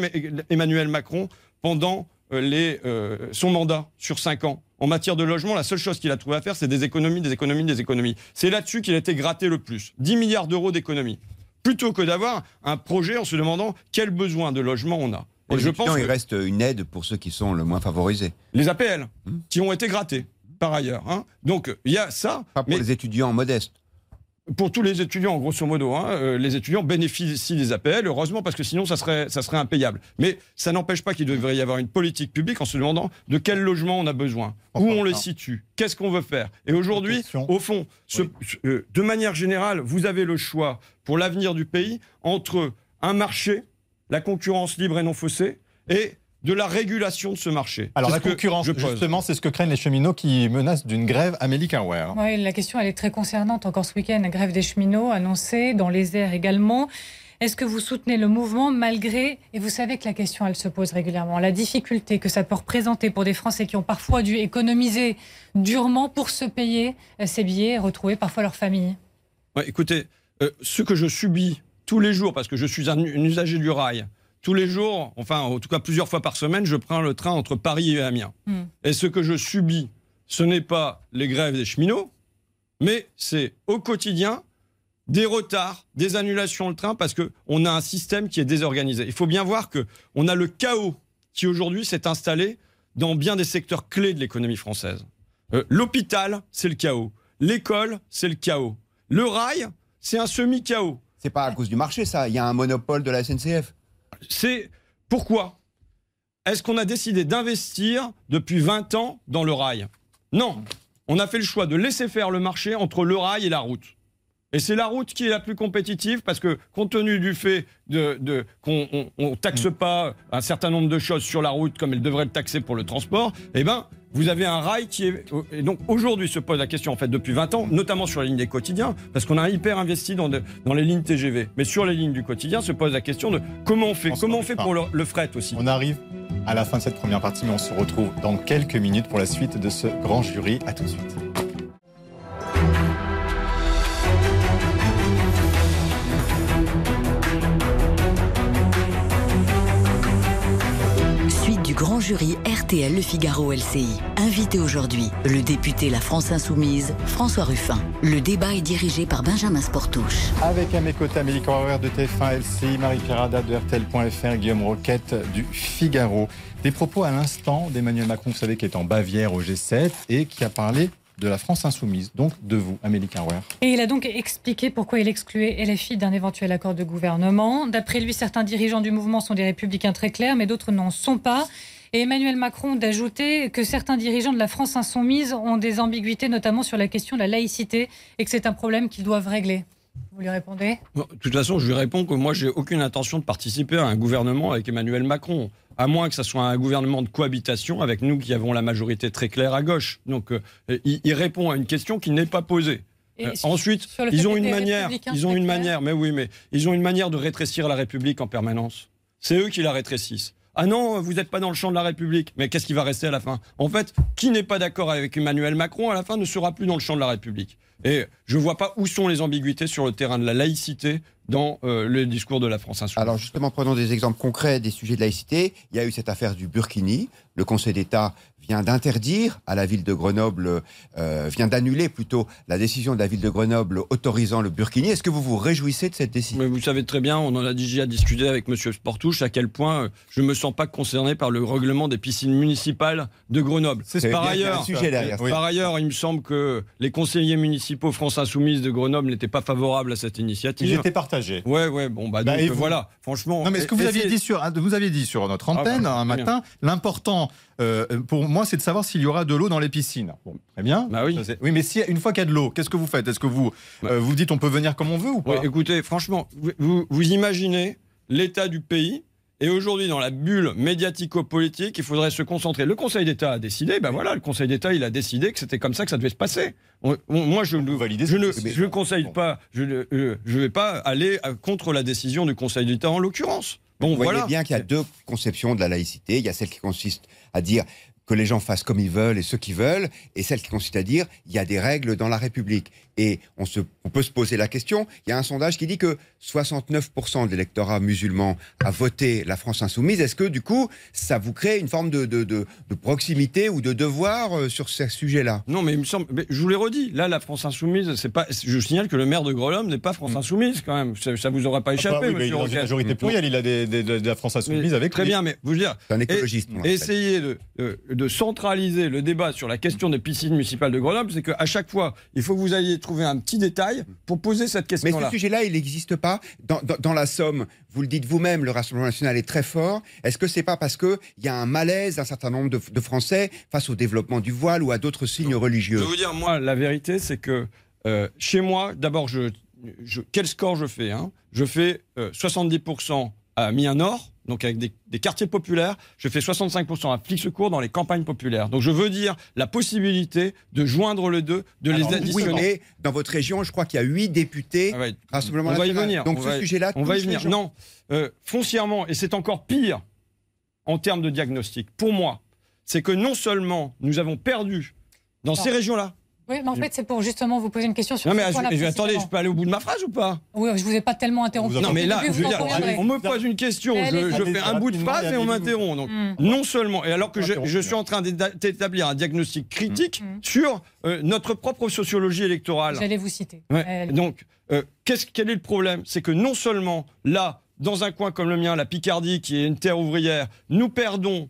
Emmanuel Macron pendant euh, les, euh, son mandat sur cinq ans? En matière de logement, la seule chose qu'il a trouvé à faire, c'est des économies, des économies, des économies. C'est là-dessus qu'il a été gratté le plus. 10 milliards d'euros d'économies. Plutôt que d'avoir un projet en se demandant quel besoin de logement on a. Et je pense qu'il reste une aide pour ceux qui sont le moins favorisés. Les APL, hmm. qui ont été grattés par ailleurs. Hein. Donc il y a ça. Pas pour les étudiants modestes pour tous les étudiants, grosso modo, hein, euh, les étudiants bénéficient des APL, heureusement, parce que sinon, ça serait, ça serait impayable. Mais ça n'empêche pas qu'il devrait y avoir une politique publique en se demandant de quel logement on a besoin, où on les situe, qu'est-ce qu'on veut faire. Et aujourd'hui, au fond, euh, de manière générale, vous avez le choix pour l'avenir du pays entre un marché, la concurrence libre et non faussée, et de la régulation de ce marché. Alors la concurrence, justement, c'est ce que craignent les cheminots qui menacent d'une grève Amélie Carwer. Oui, la question, elle est très concernante. Encore ce week-end, la grève des cheminots annoncée dans les airs également. Est-ce que vous soutenez le mouvement malgré, et vous savez que la question, elle se pose régulièrement, la difficulté que ça peut représenter pour des Français qui ont parfois dû économiser durement pour se payer euh, ces billets et retrouver parfois leur famille? Écoutez, euh, ce que je subis tous les jours, parce que je suis un usager du rail, tous les jours, enfin en tout cas plusieurs fois par semaine, je prends le train entre Paris et Amiens. Hmm. Et ce que je subis, ce n'est pas les grèves des cheminots, mais c'est au quotidien des retards, des annulations de train parce qu'on a un système qui est désorganisé. Il faut bien voir qu'on a le chaos qui aujourd'hui s'est installé dans bien des secteurs clés de l'économie française. Euh, l'hôpital, c'est le chaos. L'école, c'est le chaos. Le rail, c'est un semi-chaos. C'est pas à cause du marché, ça. Il y a un monopole de la SNCF c'est pourquoi est-ce qu'on a décidé d'investir depuis 20 ans dans le rail? Non, on a fait le choix de laisser faire le marché entre le rail et la route. Et c'est la route qui est la plus compétitive parce que compte tenu du fait de, qu'on ne taxe pas un certain nombre de choses sur la route comme elle devrait le taxer pour le transport, eh ben, vous avez un rail qui est... Et donc aujourd'hui se pose la question en fait depuis 20 ans, notamment sur les lignes des quotidiens, parce qu'on a hyper investi dans, dans les lignes TGV. Mais sur les lignes du quotidien se pose la question de comment on fait, comment on fait pour le, fret aussi. On arrive à la fin de cette première partie, mais on se retrouve dans quelques minutes pour la suite de ce grand jury. À tout de suite. Jury RTL Le Figaro LCI. Invité aujourd'hui, le député La France Insoumise, François Ruffin. Le débat est dirigé par Benjamin Sportouche. Avec à mes côtés Amélie Correr de TF1 LCI, Marie-Pierre de RTL.fr, Guillaume Roquette du Figaro. Des propos à l'instant d'Emmanuel Macron, vous savez, qui est en Bavière au G7 et qui a parlé de la France insoumise, donc de vous, Amélie Carwer. Et il a donc expliqué pourquoi il excluait LFI d'un éventuel accord de gouvernement. D'après lui, certains dirigeants du mouvement sont des républicains très clairs, mais d'autres n'en sont pas. Et Emmanuel Macron d'ajouter que certains dirigeants de la France insoumise ont des ambiguïtés, notamment sur la question de la laïcité, et que c'est un problème qu'ils doivent régler. Vous lui répondez? De toute façon, je lui réponds que moi, j'ai aucune intention de participer à un gouvernement avec Emmanuel Macron, à moins que ce soit un gouvernement de cohabitation avec nous qui avons la majorité très claire à gauche. Donc, euh, il, il, répond à une question qui n'est pas posée. Euh, ensuite, ils ont une manière, ils ont une manière, mais oui, mais ils ont une manière de rétrécir la République en permanence. C'est eux qui la rétrécissent. Ah non, vous n'êtes pas dans le champ de la République. Mais qu'est-ce qui va rester à la fin? En fait, qui n'est pas d'accord avec Emmanuel Macron à la fin ne sera plus dans le champ de la République. Et je ne vois pas où sont les ambiguïtés sur le terrain de la laïcité dans euh, le discours de la France insoumise. Alors justement, prenons des exemples concrets des sujets de laïcité. Il y a eu cette affaire du Burkini. Le Conseil d'État vient d'interdire à la ville de Grenoble, euh, vient d'annuler plutôt la décision de la ville de Grenoble autorisant le burkini. Est-ce que vous vous réjouissez de cette décision? Mais Vous savez très bien, on en a déjà discuté avec M. Sportouche, à quel point euh, je ne me sens pas concerné par le règlement des piscines municipales de Grenoble. C'est par ailleurs, sujet derrière. Par ailleurs, il me semble que les conseillers municipaux France Insoumise de Grenoble n'étaient pas favorables à cette initiative. Ils étaient partagés. Ouais, ouais, bon, bah, bah donc voilà, franchement. Non, mais ce que vous aviez dit sur, vous aviez dit sur notre ah, antenne bah, un matin, l'important euh, pour moi, c'est de savoir s'il y aura de l'eau dans les piscines. très bien. Bah oui. oui, mais si une fois qu'il y a de l'eau, qu'est-ce que vous faites? Est-ce que vous bah. euh, vous dites on peut venir comme on veut ou pas? Écoutez, franchement, vous, vous imaginez l'état du pays et aujourd'hui, dans la bulle médiatico-politique, il faudrait se concentrer. Le Conseil d'État a décidé, ben voilà, le Conseil d'État, il a décidé que c'était comme ça que ça devait se passer. Moi, je, ne, je ne je conseille pas, je ne euh, vais pas aller contre la décision du Conseil d'État en l'occurrence. Bon, Vous voyez bien qu'il y a deux conceptions de la laïcité. Il y a celle qui consiste à dire que les gens fassent comme ils veulent et ce qu'ils veulent, et celle qui consiste à dire il y a des règles dans la République. Et on, se, on peut se poser la question, il y a un sondage qui dit que 69% de l'électorat musulman a voté la France insoumise. Est-ce que du coup, ça vous crée une forme de, de, de, proximité ou de devoir euh, sur ce sujet-là Non, mais il me semble, je vous l'ai redit, là, la France insoumise, c'est pas. Je signale que le maire de Grenoble n'est pas France mm. insoumise quand même. Ça, vous aura pas ah, échappé, ah bah oui, monsieur. Il a majorité plurielle, il a des, de la France insoumise avec. Très bien, mais vous dire. C'est un écologiste. essayez de, de centraliser le débat sur la question des piscines municipales de Grenoble, c'est qu'à chaque fois, il faut que vous ayez trouver un petit détail pour poser cette question-là. Mais ce sujet-là, il n'existe pas dans, la Somme. Vous le dites vous-même, le Rassemblement national est très fort. Est-ce que c'est pas parce qu'il y a un malaise d'un certain nombre de, Français face au développement du voile ou à d'autres signes religieux? Je vais vous dire, moi, la vérité, c'est que euh, chez moi, d'abord, je, quel score je fais hein? Je fais 70% euh, à Mian-Nord, donc avec des, quartiers populaires. Je fais 65% à Flix-Secours dans les campagnes populaires. Donc je veux dire la possibilité de joindre les deux, de les additionner. dans votre région, je crois qu'il y a huit députés. Ah on va y venir. Donc ce sujet-là, on va y venir. Non, euh, foncièrement, et c'est encore pire en termes de diagnostic. Pour moi, c'est que non seulement nous avons perdu dans ces régions-là oui, mais en fait, c'est pour justement vous poser une question sur. Non, mais attendez, je peux aller au bout de ma phrase ou pas? Oui, je vous ai pas tellement interrompu. Non, mais là, je veux dire, on me pose une question, je, fais un bout de phrase et on m'interrompt. Donc, hmm. non seulement, et alors que je, suis en train d'établir un diagnostic critique hmm. sur euh, notre propre sociologie électorale. J'allais vous citer. Donc, euh, quel est le problème? C'est que non seulement là, dans un coin comme le mien, la Picardie, qui est une terre ouvrière, nous perdons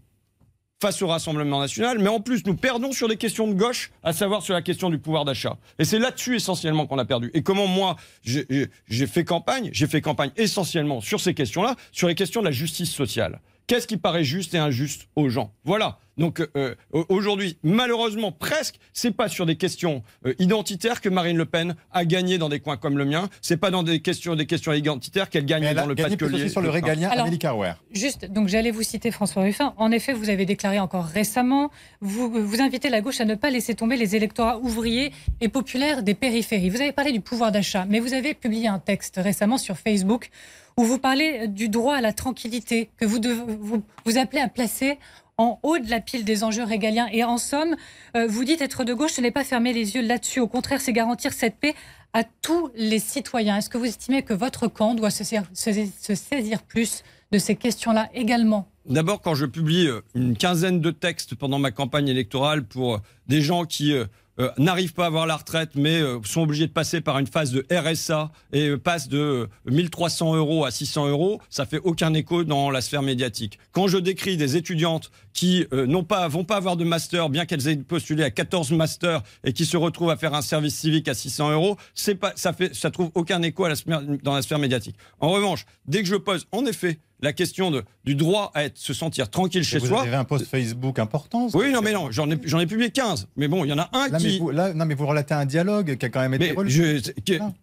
face au Rassemblement national, mais en plus nous perdons sur des questions de gauche, à savoir sur la question du pouvoir d'achat. Et c'est là-dessus essentiellement qu'on a perdu. Et comment moi j'ai fait campagne J'ai fait campagne essentiellement sur ces questions-là, sur les questions de la justice sociale. Qu'est-ce qui paraît juste et injuste aux gens? Voilà. Donc euh, aujourd'hui, malheureusement, presque, c'est pas sur des questions euh, identitaires que Marine Le Pen a gagné dans des coins comme le mien. C'est pas dans des questions, des questions identitaires qu'elle gagne dans le Pas-de-Calais. sur le régalien, Amélie Carwer. Juste, donc j'allais vous citer François Ruffin. En effet, vous avez déclaré encore récemment, vous, vous invitez la gauche à ne pas laisser tomber les électorats ouvriers et populaires des périphéries. Vous avez parlé du pouvoir d'achat, mais vous avez publié un texte récemment sur Facebook où vous parlez du droit à la tranquillité que vous, vous, vous appelez à placer en haut de la pile des enjeux régaliens. Et en somme, euh, vous dites être de gauche, ce n'est pas fermer les yeux là-dessus. Au contraire, c'est garantir cette paix à tous les citoyens. Est-ce que vous estimez que votre camp doit se saisir, plus de ces questions-là également? D'abord, quand je publie euh, une quinzaine de textes pendant ma campagne électorale pour des gens qui euh, n'arrivent pas à avoir la retraite, mais euh, sont obligés de passer par une phase de RSA et euh, passent de 1300 euros à 600 euros, ça fait aucun écho dans la sphère médiatique. Quand je décris des étudiantes qui n'ont pas, vont pas avoir de master, bien qu'elles aient postulé à 14 masters et qui se retrouvent à faire un service civique à 600 euros, c'est pas, ça fait, ça trouve aucun écho dans la sphère médiatique. En revanche, dès que je pose, en effet, la question de, du droit à être, se sentir tranquille chez vous soi. avez un post Facebook important Oui, non, mais non, j'en ai, j'en ai publié 15. Mais bon, il y en a un Là, mais qui. vous, là, non, mais vous relatez un dialogue qui a quand même été Mais je-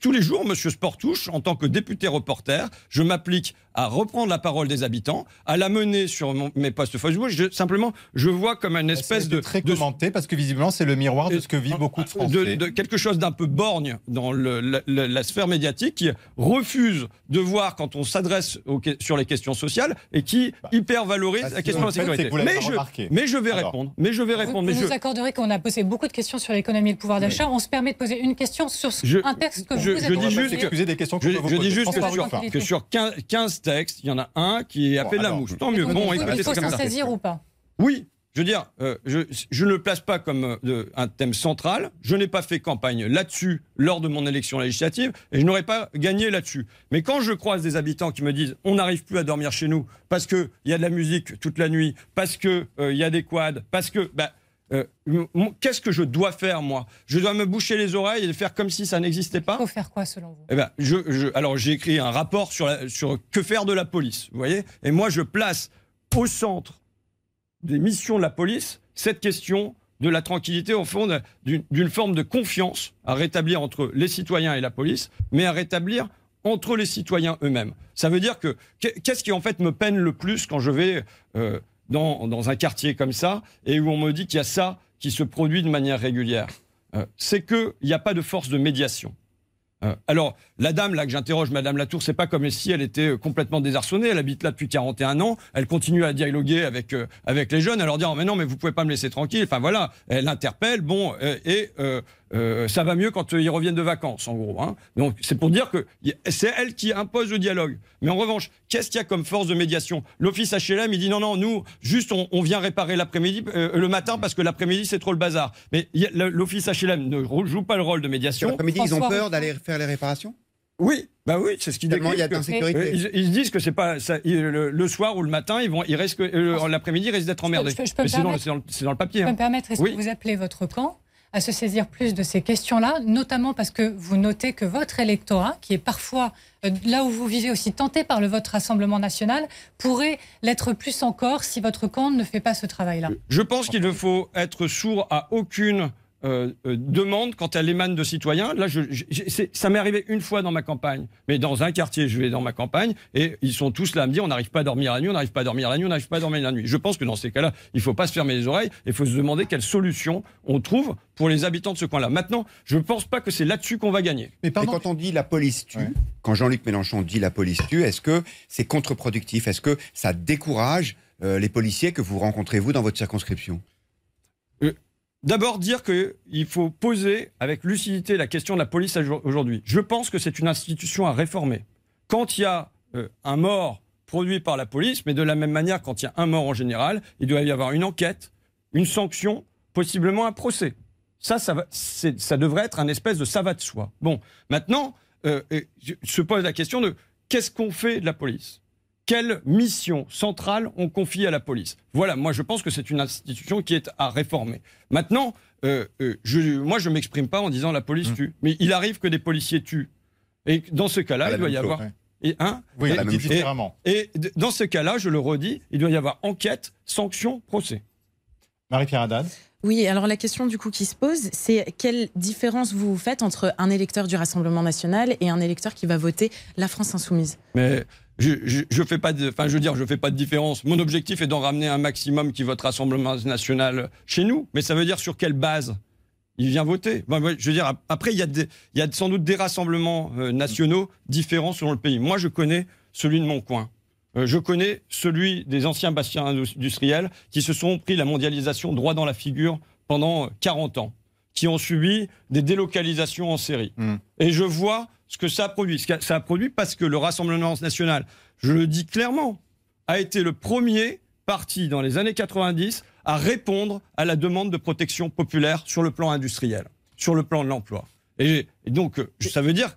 tous les jours, Monsieur Sportouche, en tant que député reporter, je m'applique à reprendre la parole des habitants, à la mener sur mon- mes posts Facebook. Je- simplement, je vois comme une a espèce de, très de- commenté parce que visiblement c'est le miroir de ce que vivent beaucoup de Français. de, de quelque chose d'un peu borgne dans le- la, la- la sphère médiatique qui refuse de voir quand on s'adresse sur les questions sociales et qui hyper valorise bah, la question de vous la sécurité. que vous Mais je, mais je vais Alors. répondre. Mais je vais Vous, répondre. vous mais je, nous accorderez qu'on a posé beaucoup de questions sur l'économie et le pouvoir d'achat. On se permet de poser une question sur ce- Je- un texte que je- vous je avez dis On va juste s'excuser des questions que Je, je, vous je dis juste que sur, que sur 15, 15 textes, il y en a un qui a Bon, fait de la mouche. je- Tant mieux. Bon, il faut- écoutez, il faut s'en saisir ou pas? Oui, je veux dire, euh, je, je ne le place pas comme euh, un thème central. Je n'ai pas fait campagne là-dessus lors de mon élection législative et je n'aurais pas gagné là-dessus. Mais quand je croise des habitants qui me disent on n'arrive plus à dormir chez nous parce qu'il y a de la musique toute la nuit, parce qu'il il y a des quads, parce que. Bah, euh, Qu'est-ce que je dois faire, moi? Je dois me boucher les oreilles et faire comme si ça n'existait pas? Il faut faire quoi selon vous? Eh ben, je, je- alors j'ai écrit un rapport sur, la- sur que faire de la police, vous voyez? Et moi, je place au centre des missions de la police cette question de la tranquillité, au fond, d'une forme de confiance à rétablir entre les citoyens et la police, mais à rétablir entre les citoyens eux-mêmes. Ça veut dire que qu'est- qu'est-ce qui en fait me peine le plus quand je vais euh, dans, dans un quartier comme ça et où on me dit qu'il y a ça qui se produit de manière régulière? Euh, C'est qu'il n'y a pas de force de médiation. Euh, alors, la dame là que j'interroge, Madame Latour, c'est pas comme si elle était euh, complètement désarçonnée. Elle habite là depuis 41 ans. Elle continue à dialoguer avec euh, avec les jeunes, à leur dire mais non, mais vous pouvez pas me laisser tranquille. Enfin voilà, elle interpelle. Bon, et euh, ça va mieux quand euh, ils reviennent de vacances, en gros. Hein. Donc c'est pour dire que c'est elle qui impose le dialogue. Mais en revanche, qu'est-ce qu'il y a comme force de médiation? L'office HLM, il dit non, non, nous, juste on, on vient réparer l'après-midi, euh, le matin parce que l'après-midi c'est trop le bazar. Mais l'office HLM ne joue pas le rôle de médiation. L'après-midi, ils ont peur d'aller faire les réparations? Oui, bah oui, c'est ce qu'ils Tellement il y a d'insécurité. Ils, ils se disent que c'est pas ça, ils- le, le soir ou le matin, ils vont, ils risquent euh, l'après-midi, ils risquent d'être emmerdés. c'est dans, dans le- c'est dans le papier. Je peux hein. me permettre, est-ce Oui. que vous appelez votre camp? À se saisir plus de ces questions-là, notamment parce que vous notez que votre électorat, qui est parfois euh, là où vous vivez aussi tenté par le vote Rassemblement national, pourrait l'être plus encore si votre camp ne fait pas ce travail-là. Je pense qu'il ne faut être sourd à aucune euh, euh, demande quand elle émane de citoyens. Là, je, je- c'est- ça m'est arrivé une fois dans ma campagne, mais dans un quartier, je vais dans ma campagne et ils sont tous là à me dire on n'arrive pas à dormir la nuit, on n'arrive pas à dormir la nuit, on n'arrive pas à dormir la nuit. Je pense que dans ces cas-là, il ne faut pas se fermer les oreilles, il faut se demander quelle solution on trouve pour les habitants de ce coin-là. Maintenant, je ne pense pas que c'est là-dessus qu'on va gagner. Mais Et pardon, quand on dit la police tue, Ouais. quand Jean-Luc Mélenchon dit la police tue, est-ce que c'est contre-productif? Est-ce que ça décourage euh, les policiers que vous rencontrez, vous, dans votre circonscription? D'abord, dire qu'il faut poser avec lucidité la question de la police aujourd'hui. Je pense que c'est une institution à réformer. Quand il y a euh, un mort produit par la police, mais de la même manière, quand il y a un mort en général, il doit y avoir une enquête, une sanction, possiblement un procès. Ça, ça, va- ça devrait être un espèce de ça va de soi. Bon, maintenant, euh, euh, se pose la question de qu'est-ce qu'on fait de la police? Quelle mission centrale on confie à la police? Voilà, moi je pense que c'est une institution qui est à réformer. Maintenant, euh, euh, je, moi je m'exprime pas en disant la police Mmh. tue, mais il arrive que des policiers tuent. Et dans ce cas-là, il doit y chose, avoir. ouais. Et, hein, oui, et, la même dit chose. différemment. et dans ce cas-là, je le redis, il doit y avoir enquête, sanction, procès. Marie-Pierre Haddad. Oui, alors la question du coup qui se pose, c'est quelle différence vous faites entre un électeur du Rassemblement national et un électeur qui va voter la France insoumise? Mais je, je, je fais pas de, enfin je veux dire, je fais pas de différence. Mon objectif est d'en ramener un maximum qui vote Rassemblement national chez nous. Mais ça veut dire sur quelle base il vient voter? Ben, je veux dire, ap- après il y a des, il y a sans doute des rassemblements euh, nationaux différents selon le pays. Moi, je connais celui de mon coin. Euh, je connais celui des anciens bastiens industriels qui se sont pris la mondialisation droit dans la figure pendant euh, 40 ans, qui ont subi des délocalisations en série. Mm. Et je vois ce que ça a produit. Ça a produit parce que le Rassemblement national, je le dis clairement, a été le premier parti dans les années 90 à répondre à la demande de protection populaire sur le plan industriel, sur le plan de l'emploi. Et, et donc, euh, ça veut dire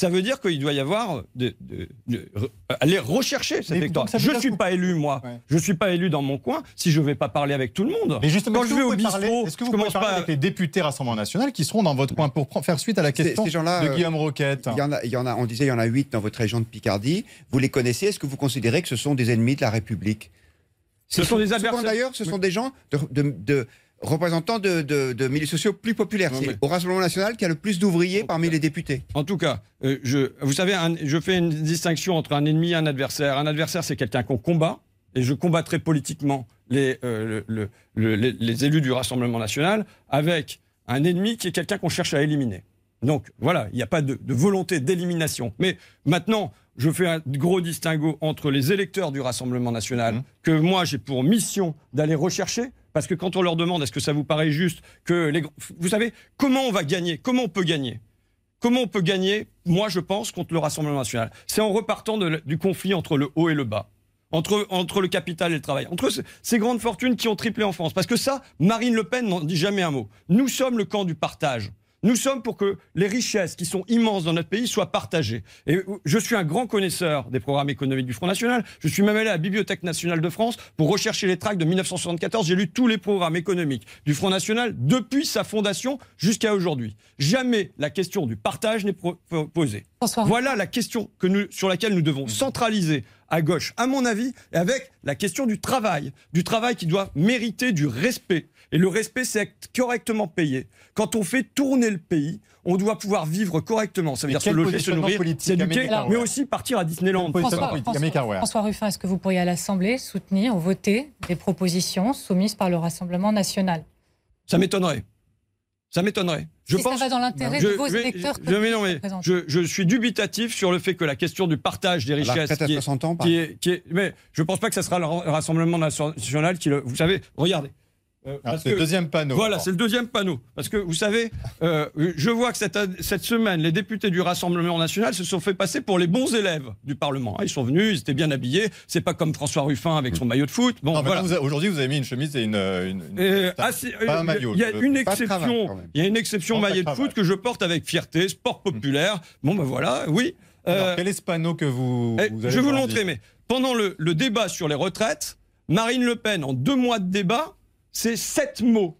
ça veut dire qu'il doit y avoir de, de- de- re- aller rechercher cet Mais électorat. donc ça veut Je ne suis pas élu, moi. Ouais. Je ne suis pas élu dans mon coin si je ne vais pas parler avec tout le monde. Mais justement, quand est-ce je que vais vous au bistrot, est-ce que je vous pouvez commence parler pas avec les députés Rassemblement National qui seront dans votre coin pour faire suite à la question ces gens-là, de euh, Guillaume Roquette Il y, en a, il y en a, on disait, il y en a huit dans votre région de Picardie. Vous les connaissez? Est-ce que vous considérez que ce sont des ennemis de la République? Ce sont des adversaires. D'ailleurs, ce sont des gens de, de- de milieux sociaux plus populaires. C'est mais- au Rassemblement national qu'il y a le plus d'ouvriers parmi les députés. En tout cas, euh, je, vous savez, un- je fais une distinction entre un ennemi et un adversaire. Un adversaire, c'est quelqu'un qu'on combat, et je combattrai politiquement les, euh, le- le- le- les, les élus du Rassemblement national, avec un ennemi qui est quelqu'un qu'on cherche à éliminer. Donc voilà, il n'y a pas de, de volonté d'élimination. Mais maintenant, je fais un gros distinguo entre les électeurs du Rassemblement national, Mmh. que moi j'ai pour mission d'aller rechercher, parce que quand on leur demande est-ce que ça vous paraît juste que les... Vous savez, comment on va gagner Comment on peut gagner? Comment on peut gagner, moi je pense, contre le Rassemblement national? C'est en repartant du conflit entre le haut et le bas. Entre, entre le capital et le travail. Entre ce- ces grandes fortunes qui ont triplé en France. Parce que ça, Marine Le Pen n'en dit jamais un mot. Nous sommes le camp du partage. Nous sommes pour que les richesses qui sont immenses dans notre pays soient partagées. Et je suis un grand connaisseur des programmes économiques du Front National. Je suis même allé à la Bibliothèque nationale de France pour rechercher les tracts de 1974. J'ai lu tous les programmes économiques du Front National depuis sa fondation jusqu'à aujourd'hui. Jamais la question du partage n'est posée. François, Voilà la question que nous, sur laquelle nous devons centraliser à gauche, à mon avis, et avec la question du travail. Du travail qui doit mériter du respect. Et le respect, c'est être correctement payé. Quand on fait tourner le pays, on doit pouvoir vivre correctement. Ça veut dire se loger, se nourrir, s'éduquer, mais aussi partir à Disneyland. François, François- Ruffin, est-ce que vous pourriez à l'Assemblée soutenir ou voter des propositions soumises par le Rassemblement national? Ça m'étonnerait. Ça m'étonnerait. Je Si pense. ça va dans l'intérêt Je- de vos je- électeurs je- mais non, mais représentants. je, je suis dubitatif sur le fait que la question du partage des richesses, qui est- 60 ans, par qui est, qui est- mais je pense pas que ça sera le Rassemblement national qui le. Vous savez, regardez. Euh, parce C'est le que- deuxième panneau. voilà, c'est le deuxième panneau. Parce que vous savez, euh, je vois que cette, cette semaine, les députés du Rassemblement national se sont fait passer pour les bons élèves du Parlement. Ah, Ils sont venus, ils étaient bien habillés. C'est pas comme François Ruffin avec son maillot de foot. Bon, Non, voilà. Aujourd'hui, vous avez mis une chemise et une. une- une- Euh, Pas ah, un euh, maillot, Il y a une pas exception. Il y a une exception pas maillot de foot que je porte avec fierté, sport populaire. Bon, ben voilà, oui. Alors, quel est ce panneau que vous. eh, je vais vous montrer, mais pendant le, le débat sur les retraites, Marine Le Pen, en deux mois de débat, c'est sept mots.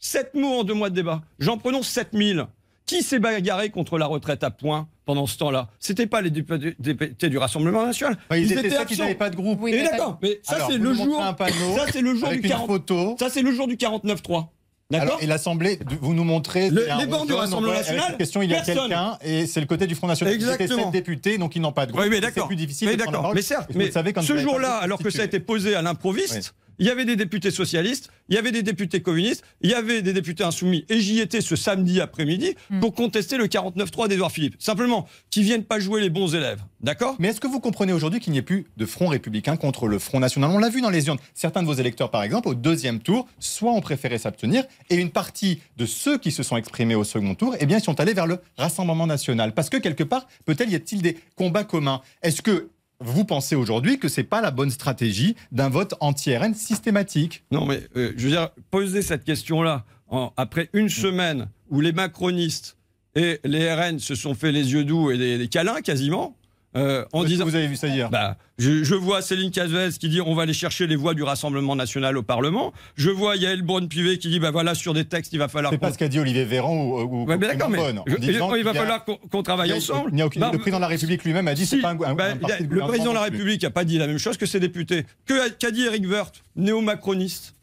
Sept mots en deux mois de débat. J'en prononce 7000. Qui s'est bagarré contre la retraite à points pendant ce temps-là? C'était pas les députés du Rassemblement national. Enfin, ils, étaient ils absents. n'avaient pas de groupe. Oui, mais pas- d'accord, mais ça c'est le jour. un panneau Ça c'est le jour avec du une 40. photo. Ça c'est le jour du 49-3. D'accord? Alors, et l'Assemblée, vous nous montrez Le- les bancs du Rassemblement national, cette question, il y a quelqu'un, et c'est le côté du Front National. Ils étaient Exactement. sept députés, donc ils n'ont pas de groupe. Oui, mais d'accord. C'est plus difficile Mais la d'accord. Mais certes, mais ce jour-là, alors que ça a été posé à l'improviste, Oui. Il y avait des députés socialistes, il y avait des députés communistes, il y avait des députés insoumis, et j'y étais ce samedi après-midi Mm. pour contester le 49-3 d'Edouard Philippe. Simplement, qu'ils viennent pas jouer les bons élèves. D'accord? Mais est-ce que vous comprenez aujourd'hui qu'il n'y ait plus de front républicain contre le Front National? On l'a vu dans les urnes. Certains de vos électeurs, par exemple, au deuxième tour, soit ont préféré s'abstenir, et une partie de ceux qui se sont exprimés au second tour, eh bien, ils sont allés vers le Rassemblement National. Parce que quelque part, peut-être y a-t-il des combats communs? Est-ce que vous pensez aujourd'hui que c'est pas la bonne stratégie d'un vote anti-RN systématique Non, mais euh, je veux dire, poser cette question-là en- après une semaine où les macronistes et les RN se sont fait les yeux doux et des, des câlins quasiment, euh, en que disant. vous avez vu ça hier Bah, je, je vois Céline Cazvez qui dit on va aller chercher les voix du Rassemblement national au Parlement. Je vois Yael Braun-Pivet qui dit bah voilà sur des textes il va falloir. C'est pas ce qu'a dit Olivier Véran ou, ou Ouais, mais en je- disant il va falloir qu'on travaille il y a- ensemble. il n'y a aucune- Bah, le président de la République lui-même a dit si, c'est pas un, un- bah, un a- le président de la. République n'a pas dit la même chose que ses députés. Que qu'a dit Eric Woerth, néo-macroniste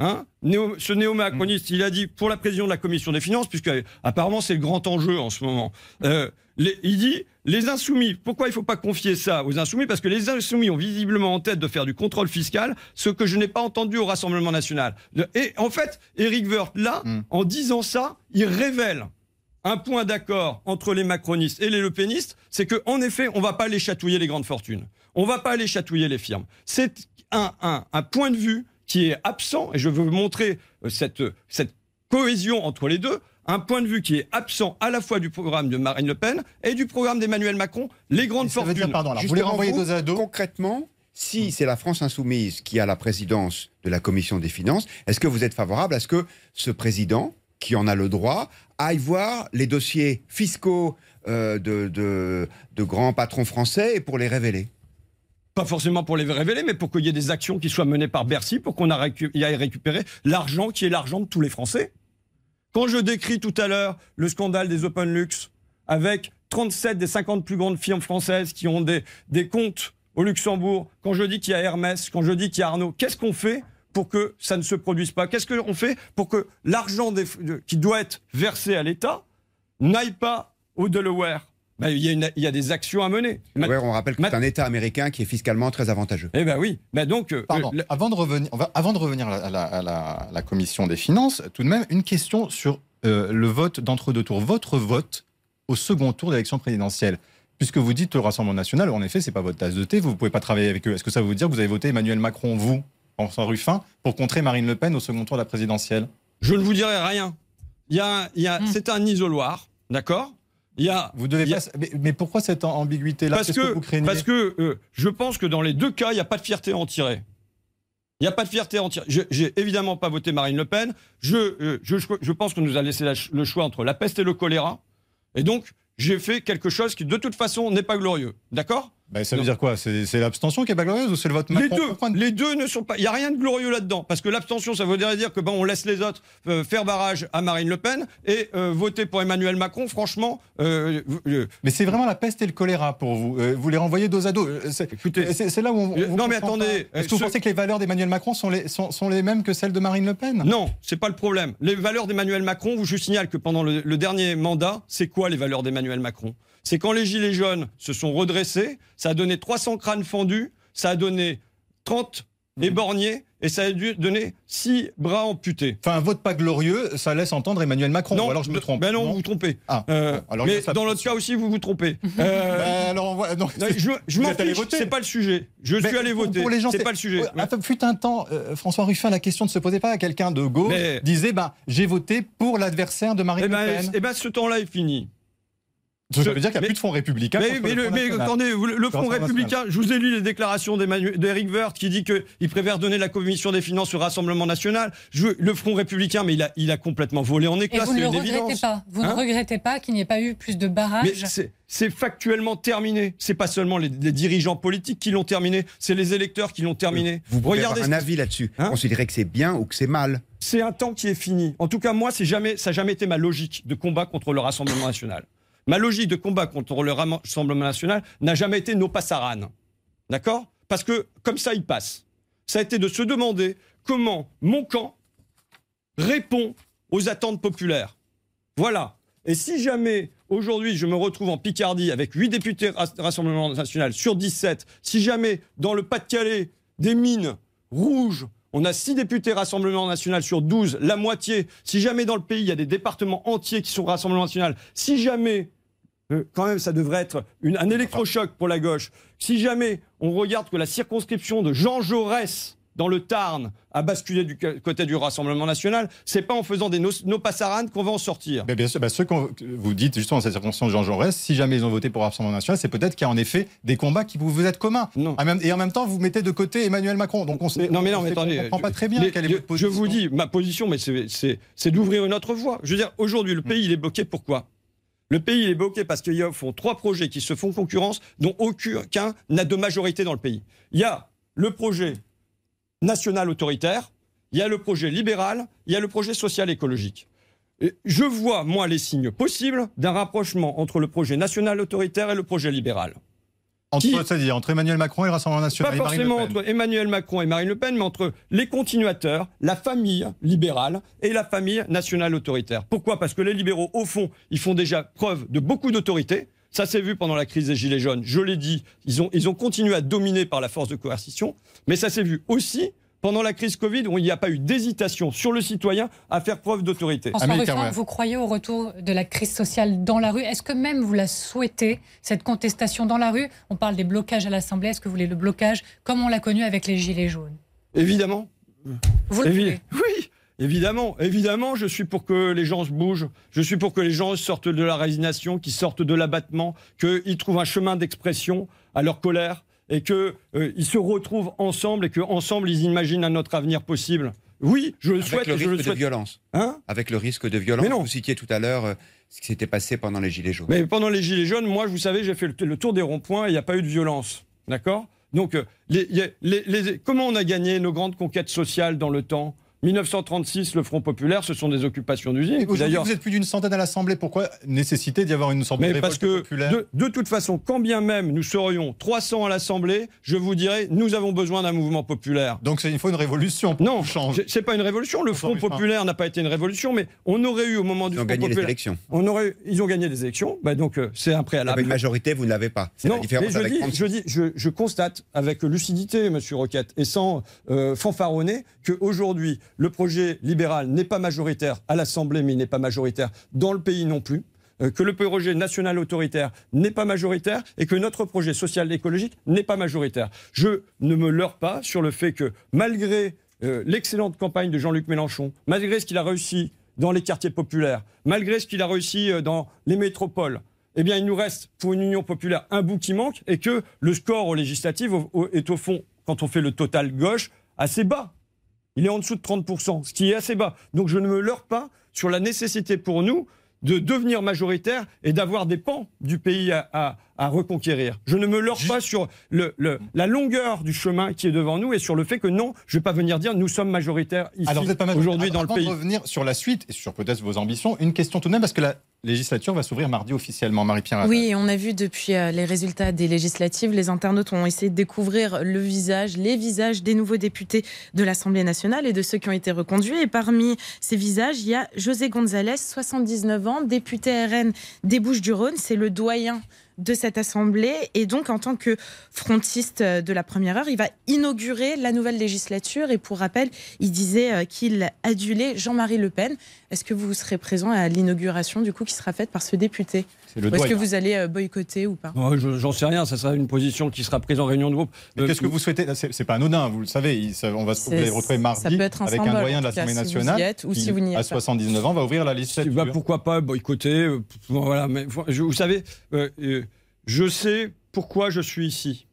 Hein Néo- ce néo-macroniste, il a dit pour la présidente de la commission des finances, puisque apparemment c'est le grand enjeu en ce moment. euh, les- il dit les insoumis. Pourquoi il ne faut pas confier ça aux insoumis? Parce que les insoumis ont visiblement en tête de faire du contrôle fiscal, ce que je n'ai pas entendu au Rassemblement national. Et en fait, Eric Woerth là, Mm. en disant ça, il révèle un point d'accord entre les macronistes et les lepénistes, c'est qu'en effet, on va pas aller chatouiller les grandes fortunes. On va pas aller chatouiller les firmes. C'est un, un, un point de vue qui est absent, et je veux vous montrer euh, cette, cette cohésion entre les deux, un point de vue qui est absent à la fois du programme de Marine Le Pen et du programme d'Emmanuel Macron, les grandes fortunes. dire, pardon, alors, vous vous, dos à dos. Concrètement, si c'est la France insoumise qui a la présidence de la commission des finances, est-ce que vous êtes favorable à ce que ce président, qui en a le droit, aille voir les dossiers fiscaux euh, de, de, de grands patrons français et pour les révéler? Pas forcément pour les révéler, mais pour qu'il y ait des actions qui soient menées par Bercy, pour qu'on aille récupérer l'argent qui est l'argent de tous les Français. Quand je décris tout à l'heure le scandale des Open Lux, avec 37 des 50 plus grandes firmes françaises qui ont des, des comptes au Luxembourg, quand je dis qu'il y a Hermès, quand je dis qu'il y a Arnaud, qu'est-ce qu'on fait pour que ça ne se produise pas? Qu'est-ce qu'on fait pour que l'argent qui doit être versé à l'État n'aille pas au Delaware? Ben, il, y a des actions à mener. on rappelle que c'est un État américain qui est fiscalement très avantageux. Eh ben oui. Ben donc, euh, Pardon, avant, de revenir, avant de revenir à la, commission des finances, tout de même, une question sur euh, le vote d'entre-deux tours. Votre vote au second tour d'élection présidentielle. Puisque vous dites le Rassemblement national, en effet, c'est pas votre tasse de thé, vous ne pouvez pas travailler avec eux. Est-ce que ça veut dire que vous avez voté Emmanuel Macron, vous, François Ruffin, pour contrer Marine Le Pen au second tour de la présidentielle? Je ne vous dirai rien. Il y a, il y a, hmm. C'est un isoloir, d'accord? Il y a, vous devez mais, pourquoi cette ambiguïté-là Parce que, que parce que euh, je pense que dans les deux cas, il n'y a pas de fierté à en tirer. Il n'y a pas de fierté à en tirer. J'ai évidemment pas voté Marine Le Pen. Je, euh, je, je pense qu'on nous a laissé le choix entre la peste et le choléra. Et donc, j'ai fait quelque chose qui, de toute façon, n'est pas glorieux. D'accord? Bah, ça veut dire quoi? C'est l'abstention qui est pas glorieuse ou c'est le vote Macron Les deux. Les deux ne sont pas. Il n'y a rien de glorieux là-dedans. Parce que l'abstention, ça voudrait dire que bon, on laisse les autres euh, faire barrage à Marine Le Pen et euh, voter pour Emmanuel Macron. Franchement. Euh, mais c'est vraiment la peste et le choléra pour vous. vous les renvoyez dos à dos. C'est là où on. non, mais attendez. Est-ce que vous pensez que les valeurs d'Emmanuel Macron sont les, sont, sont, les mêmes que celles de Marine Le Pen? Non, c'est pas le problème. Les valeurs d'Emmanuel Macron, je vous signale que pendant le, le dernier mandat, c'est quoi les valeurs d'Emmanuel Macron? C'est quand les Gilets jaunes se sont redressés, ça a donné 300 crânes fendus, ça a donné 30 éborgnés et ça a dû donner 6 bras amputés. Enfin, un vote pas glorieux, ça laisse entendre Emmanuel Macron. Non, alors je me trompe. Ben non, vous vous trompez. Ah, euh, alors mais dans l'autre cas aussi, vous vous trompez. Euh, ben alors, non, je, je m'en fiche, c'est pas le sujet. Je suis allé voter. Pour les gens, c'est pas le sujet. Fut un temps, euh, François Ruffin, la question ne se posait pas à quelqu'un de gauche. Disait, ben, j'ai voté pour l'adversaire de Marine eh ben, Le Pen. Eh ben, ce temps-là est fini. Ça veut dire qu'il n'y a plus de fonds républicains. Mais, le, attendez, le Front républicain, je vous ai lu les déclarations d'Éric Woerth qui dit qu'il préfère donner la commission des finances au Rassemblement national. Je, le Front républicain, mais il a, il a complètement volé en éclats. vous ne le regrettez pas Vous ne hein regrettez pas qu'il n'y ait pas eu plus de barrages c'est factuellement terminé. C'est pas seulement les, dirigeants politiques qui l'ont terminé, c'est les électeurs qui l'ont terminé. Vous regardez un avis là-dessus. Hein Considérez que c'est bien ou que c'est mal C'est un temps qui est fini. En tout cas, moi, jamais, ça n'a jamais été ma logique de combat contre le Rassemblement national. Ma logique de combat contre le Rassemblement national n'a jamais été nos passaranes. D'accord? Parce que comme ça, il passe. Ça a été de se demander comment mon camp répond aux attentes populaires. Voilà. Et si jamais aujourd'hui je me retrouve en Picardie avec 8 députés Rassemblement national sur 17, si jamais dans le Pas-de-Calais des mines rouges, on a 6 députés Rassemblement national sur 12, la moitié, si jamais dans le pays il y a des départements entiers qui sont Rassemblement national, si jamais quand même, ça devrait être un électrochoc pour la gauche. Si jamais on regarde que la circonscription de Jean Jaurès dans le Tarn a basculé du côté du Rassemblement national, c'est pas en faisant des nos, passaranes qu'on va en sortir. Mais bien sûr, bah, ceux que vous dites justement dans cette circonstance de Jean Jaurès, si jamais ils ont voté pour le Rassemblement national, c'est peut-être qu'il y a en effet des combats qui vous, vous êtes communs. Non. Ah, et en même temps, vous mettez de côté Emmanuel Macron. Donc on sait, non, mais non, mais attendez, comprend pas très bien quelle est votre position. Je vous dis, ma position, mais c'est d'ouvrir une autre voie. Je veux dire, aujourd'hui, le pays, il est bloqué. Pourquoi? Le pays est bloqué parce qu'il y a font trois projets qui se font concurrence, dont aucun n'a de majorité dans le pays. Il y a le projet national autoritaire, il y a le projet libéral, il y a le projet social écologique. je vois, moi, les signes possibles d'un rapprochement entre le projet national autoritaire et le projet libéral. Entre, c'est-à-dire entre Emmanuel Macron et Rassemblement National. Pas forcément entre Emmanuel Macron et Marine Le Pen, mais entre les continuateurs, la famille libérale et la famille nationale autoritaire. Pourquoi? Parce que les libéraux, au fond, ils font déjà preuve de beaucoup d'autorité. Ça s'est vu pendant la crise des Gilets jaunes. Je l'ai dit, ils ont, ils ont continué à dominer par la force de coercition. Mais ça s'est vu aussi pendant la crise Covid où il n'y a pas eu d'hésitation sur le citoyen à faire preuve d'autorité. François vous croyez au retour de la crise sociale dans la rue? Est-ce que même vous la souhaitez, cette contestation dans la rue? On parle des blocages à l'Assemblée. Est-ce que vous voulez le blocage comme on l'a connu avec les Gilets jaunes? Évidemment. Vous le Oui, Évidemment, évidemment, je suis pour que les gens se bougent. Je suis pour que les gens sortent de la résignation, qu'ils sortent de l'abattement, qu'ils trouvent un chemin d'expression à leur colère et qu'ils ils se retrouvent ensemble et qu'ensemble ils imaginent un autre avenir possible. Oui, je le Avec souhaite. le et je risque le de violence. Hein? Avec le risque de violence. Mais non. Vous citiez tout à l'heure euh, ce qui s'était passé pendant les Gilets jaunes. Mais pendant les Gilets jaunes, moi, vous savez, j'ai fait le, le tour des ronds-points et il n'y a pas eu de violence. D'accord? Donc, euh, les- y a- les- les- comment on a gagné nos grandes conquêtes sociales dans le temps? 1936, le Front populaire, ce sont des occupations d'usines. Aujourd'hui, D'ailleurs, vous êtes plus d'une centaine à l'Assemblée. Pourquoi nécessité d'y avoir une sorte de mais révolte parce que populaire de, de toute façon, quand bien même nous serions 300 à l'Assemblée, je vous dirais, nous avons besoin d'un mouvement populaire. Donc c'est- il faut une révolution pour Non, c'est- pas une révolution. Le Front populaire n'a pas été une révolution, mais on aurait eu au moment du Ils ont Front gagné les populaire, élections. on aurait, ils ont gagné des élections. Bah donc euh, c'est un Avec préalable. une majorité, vous ne l'avez pas. C'est la Non, différence mais je avec dis, 36. je, dis je, je constate avec lucidité, Monsieur Roquette, et sans euh, fanfaronner, qu'aujourd'hui, le projet libéral n'est pas majoritaire à l'Assemblée, mais il n'est pas majoritaire dans le pays non plus. euh, Que le projet national autoritaire n'est pas majoritaire et que notre projet social écologique n'est pas majoritaire. Je ne me leurre pas sur le fait que malgré euh, l'excellente campagne de Jean-Luc Mélenchon, malgré ce qu'il a réussi dans les quartiers populaires, malgré ce qu'il a réussi euh, dans les métropoles, eh bien, il nous reste pour une union populaire un bout qui manque et que le score au législatif au- au- est au fond, quand on fait le total gauche, assez bas. Il est en dessous de 30%, ce qui est assez bas. Donc je ne me leurre pas sur la nécessité pour nous de devenir majoritaire et d'avoir des pans du pays à, à- à reconquérir. Je ne me leurre pas sur le- le- la longueur du chemin qui est devant nous et sur le fait que non, je ne vais pas venir dire nous sommes majoritaires ici Alors vous êtes pas majoritaire. aujourd'hui dans le pays. revenir sur la suite et sur peut-être vos ambitions, une question tout de même parce que la législature va s'ouvrir mardi officiellement, Marie-Pierre. Oui, on a vu depuis euh, les résultats des législatives, les internautes ont essayé de découvrir le visage, les visages des nouveaux députés de l'Assemblée nationale et de ceux qui ont été reconduits. Et parmi ces visages, il y a José González, 79 ans, député RN des Bouches-du-Rhône. C'est le doyen de cette assemblée et donc en tant que frontiste euh, de la première heure, il va inaugurer la nouvelle législature et pour rappel, il disait euh, qu'il adulait Jean-Marie Le Pen. Est-ce que vous serez présent à l'inauguration du coup qui sera faite par ce député C'est le ou est-ce que vous allez euh, boycotter ou pas je- J'en sais rien, ça sera une position qui sera prise en réunion de groupe. Mais Euh, Qu'est-ce que vous souhaitez C'est c'est pas anodin, vous le savez. il- ça- on va se retrouver mardi ça peut être un avec symbole, un doyen de l'Assemblée si vous y nationale êtes ou qui, si vous n'y êtes à pas. 79 ans, va ouvrir la législature. Bah, pourquoi pas boycotter euh, bon, voilà, mais je- vous savez, euh, euh, je sais pourquoi je suis ici.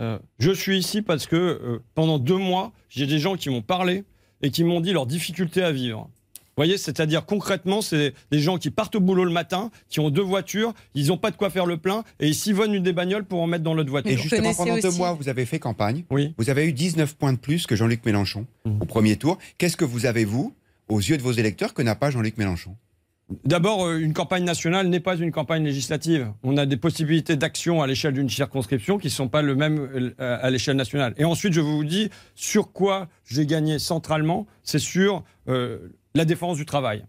Euh, je suis ici parce que euh, pendant deux mois, j'ai des gens qui m'ont parlé et qui m'ont dit leurs difficultés à vivre. Vous voyez, c'est-à-dire concrètement, c'est des gens qui partent au boulot le matin, qui ont deux voitures, ils n'ont pas de quoi faire le plein et ils s'ivonnent une des bagnoles pour en mettre dans l'autre voiture. Et vous justement, pendant deux mois, vous avez fait campagne. Oui. Vous avez eu 19 points de plus que Jean-Luc Mélenchon Mhm. au premier tour. Qu'est-ce que vous avez, vous, aux yeux de vos électeurs, que n'a pas Jean-Luc Mélenchon? D'abord, euh, une campagne nationale n'est pas une campagne législative. On a des possibilités d'action à l'échelle d'une circonscription qui ne sont pas le même euh, à l'échelle nationale. Et ensuite, je vous dis sur quoi j'ai gagné centralement, c'est sur euh, la défense du travail.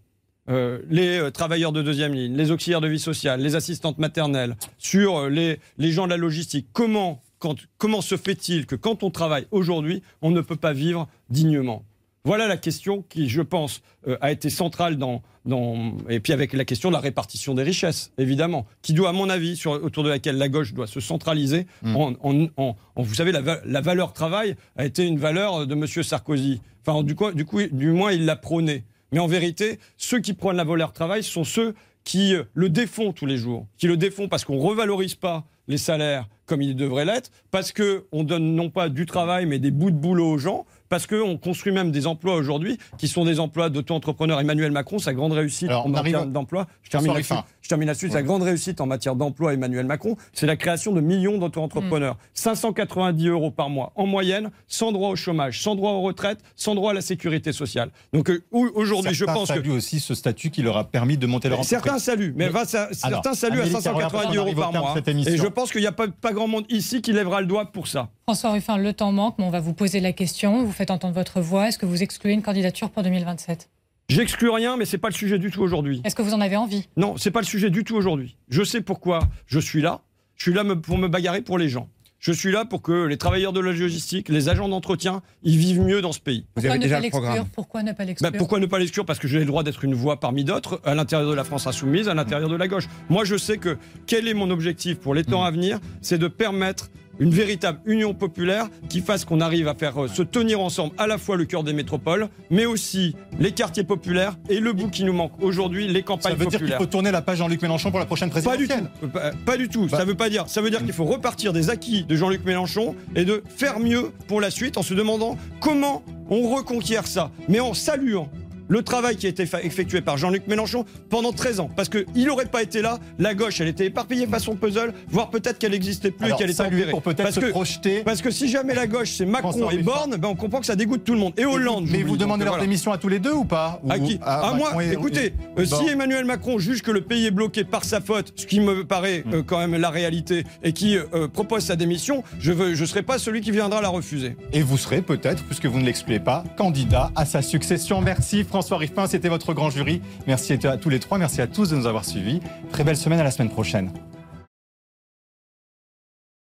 Euh, les euh, travailleurs de deuxième ligne, les auxiliaires de vie sociale, les assistantes maternelles, sur euh, les, les gens de la logistique. Comment, quand, comment se fait-il que quand on travaille aujourd'hui, on ne peut pas vivre dignement? Voilà la question qui, je pense, a été centrale dans, dans. Et puis avec la question de la répartition des richesses, évidemment, qui doit, à mon avis, sur, autour de laquelle la gauche doit se centraliser. Mm. En, en- en- en- vous savez, la, va- la valeur travail a été une valeur de M. Sarkozy. Enfin, du coup, du, coup, du moins, il l'a prônée. Mais en vérité, ceux qui prônent la valeur travail sont ceux qui euh, le défont tous les jours, qui le défont parce qu'on revalorise pas les salaires comme ils devraient l'être, parce que on donne non pas du travail mais des bouts de boulot aux gens, parce qu'on construit même des emplois aujourd'hui qui sont des emplois d'auto-entrepreneurs. Emmanuel Macron, sa grande réussite Alors, en matière d'emploi, je termine là-dessus, Ruffin. je termine là-dessus, sa grande réussite en matière d'emploi, Emmanuel Macron, c'est la création de millions d'auto-entrepreneurs. 590 euros par mois en moyenne, sans droit au chômage, sans droit aux retraites, sans droit à la sécurité sociale. Donc euh, aujourd'hui, je Certains pense que saluent aussi ce statut qui leur a permis de monter leur entreprise. Certains saluent, mais, Mais- va- ça- Alors, certains saluent à Amélie Carrère, 590 on euros par mois. Et je pense qu'il n'y a pas, pas grand monde ici qui lèvera le doigt pour ça. François Ruffin, le temps manque, mais on va vous poser la question. Vous faites entendre votre voix. Est-ce que vous excluez une candidature pour 2027 J'exclus rien, mais c'est pas le sujet du tout aujourd'hui. Est-ce que vous en avez envie? Non, c'est pas le sujet du tout aujourd'hui. Je sais pourquoi je suis là. Je suis là me- pour me bagarrer pour les gens. Je suis là pour que les travailleurs de la logistique, les agents d'entretien, ils vivent mieux dans ce pays. Vous Pourquoi avez ne déjà pas le l'exclure? Programme. Pourquoi ne pas l'exclure? pourquoi ne pas l'exclure? Parce que j'ai le droit d'être une voix parmi d'autres à l'intérieur de la France insoumise, à l'intérieur de la gauche. Moi, je sais que quel est mon objectif pour les temps à venir C'est de permettre une véritable union populaire qui fasse qu'on arrive à faire euh, se tenir ensemble à la fois le cœur des métropoles, mais aussi les quartiers populaires et le bout qui nous manque aujourd'hui, les Ça campagnes veut dire qu'il populaires. faut tourner la page Jean-Luc Mélenchon pour la prochaine Pas du présidentielle. tout. Pas, pas du tout. Bah- ça veut pas dire. Ça veut dire qu'il faut repartir des acquis de Jean-Luc Mélenchon et de faire mieux pour la suite en se demandant comment on reconquiert ça, mais en saluant le travail qui a été effectué par Jean-Luc Mélenchon pendant 13 ans. Parce qu'il n'aurait pas été là, la gauche, elle était éparpillée façon puzzle, voire peut-être qu'elle n'existait plus Alors, et qu'elle était pour peut-être Parce se que, projeter. parce que si jamais la gauche, c'est Macron François et. Borne, ben on comprend que ça dégoûte tout le monde. Et Hollande. Mais vous demandez leur voilà. démission à tous les deux ou pas À qui? à À moi et- Écoutez, euh, si Emmanuel Macron juge que le pays est bloqué par sa faute, ce qui me paraît Hmm. euh, quand même la réalité, et qui euh, propose sa démission, je ne je serai pas celui qui viendra la refuser. Et vous serez peut-être, puisque vous ne l'excluez pas, candidat à sa succession. Merci François Riffin, c'était votre grand jury. Merci à tous les trois, merci à tous de nous avoir suivis. Très belle semaine, à la semaine prochaine.